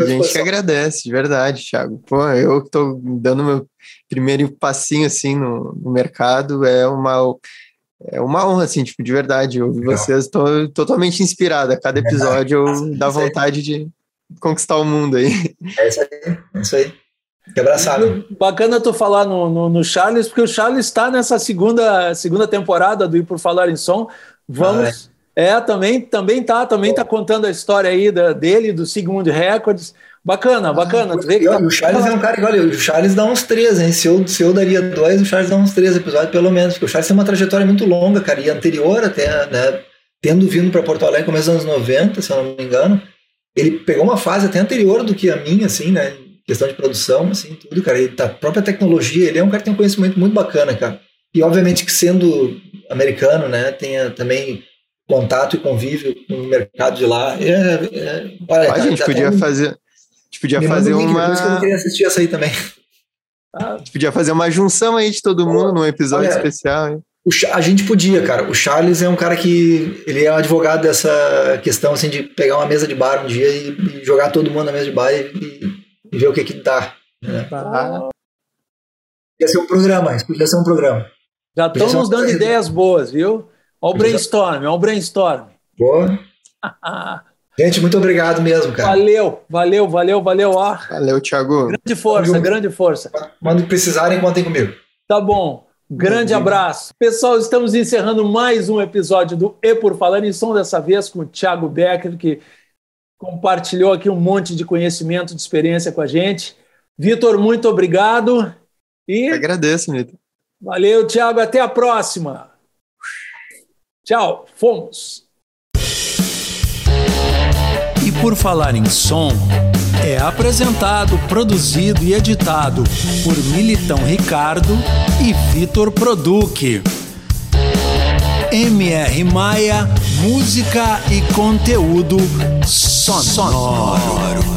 a gente que agradece, de verdade, Thiago. Pô, eu que estou dando meu primeiro passinho assim no, no mercado, é uma é uma honra, assim, tipo, de verdade. Ouvir vocês, estou totalmente inspirado. A cada episódio eu dá vontade de conquistar o mundo aí. É isso aí, é isso aí. Que abraçado. Bacana tu falar no, no, no, Charles, porque o Charles está nessa segunda, segunda temporada do Ir Por Falar em Som. Vamos. Ah, é. É. também, também tá, também tá contando a história aí da, dele, do Sigmund Records. Bacana, bacana. Ah, vê que tá... O Charles é um cara igual, o Charles dá uns três, hein? Se eu, se eu daria dois, o Charles dá uns três episódios, pelo menos, porque o Charles tem uma trajetória muito longa, cara, e anterior até, né? Tendo vindo para Porto Alegre no começo dos anos 90, se eu não me engano, ele pegou uma fase até anterior do que a minha, assim, né? Questão de produção, assim, tudo, cara. E da própria tecnologia, ele é um cara que tem um conhecimento muito bacana, cara. E obviamente que sendo americano, né, tenha também contato e convívio com o mercado de lá. É, é, olha, a gente podia fazer a gente podia Me fazer uma. Por isso que eu queria assistir essa aí também. A gente podia fazer uma junção aí de todo mundo num episódio Olha, especial. Hein? a gente podia, cara. O Charles é um cara que ele é um advogado dessa questão assim de pegar uma mesa de bar um dia e, e jogar todo mundo na mesa de bar e, e ver o que que dá. Né? Tá. Podia ser um programa, isso podia ser um programa. Já estamos dando ideias boas, viu? Olha o brainstorm, olha o brainstorm. Boa. Gente, muito obrigado mesmo, cara. Valeu, valeu, valeu, valeu. Ó. Valeu, Thiago. Grande força, grande força. Quando precisarem, contem comigo. Tá bom. Grande abraço. Pessoal, estamos encerrando mais um episódio do E por Falar em Som, dessa vez com o Thiago Becker, que compartilhou aqui um monte de conhecimento, de experiência com a gente. Vitor, muito obrigado. E... Eu agradeço, Nito. Valeu, Thiago. Até a próxima. Tchau. Fomos. E por falar em som, é apresentado, produzido e editado por Militão Ricardo e Vitor Produc. MR Maia, música e conteúdo sonoro.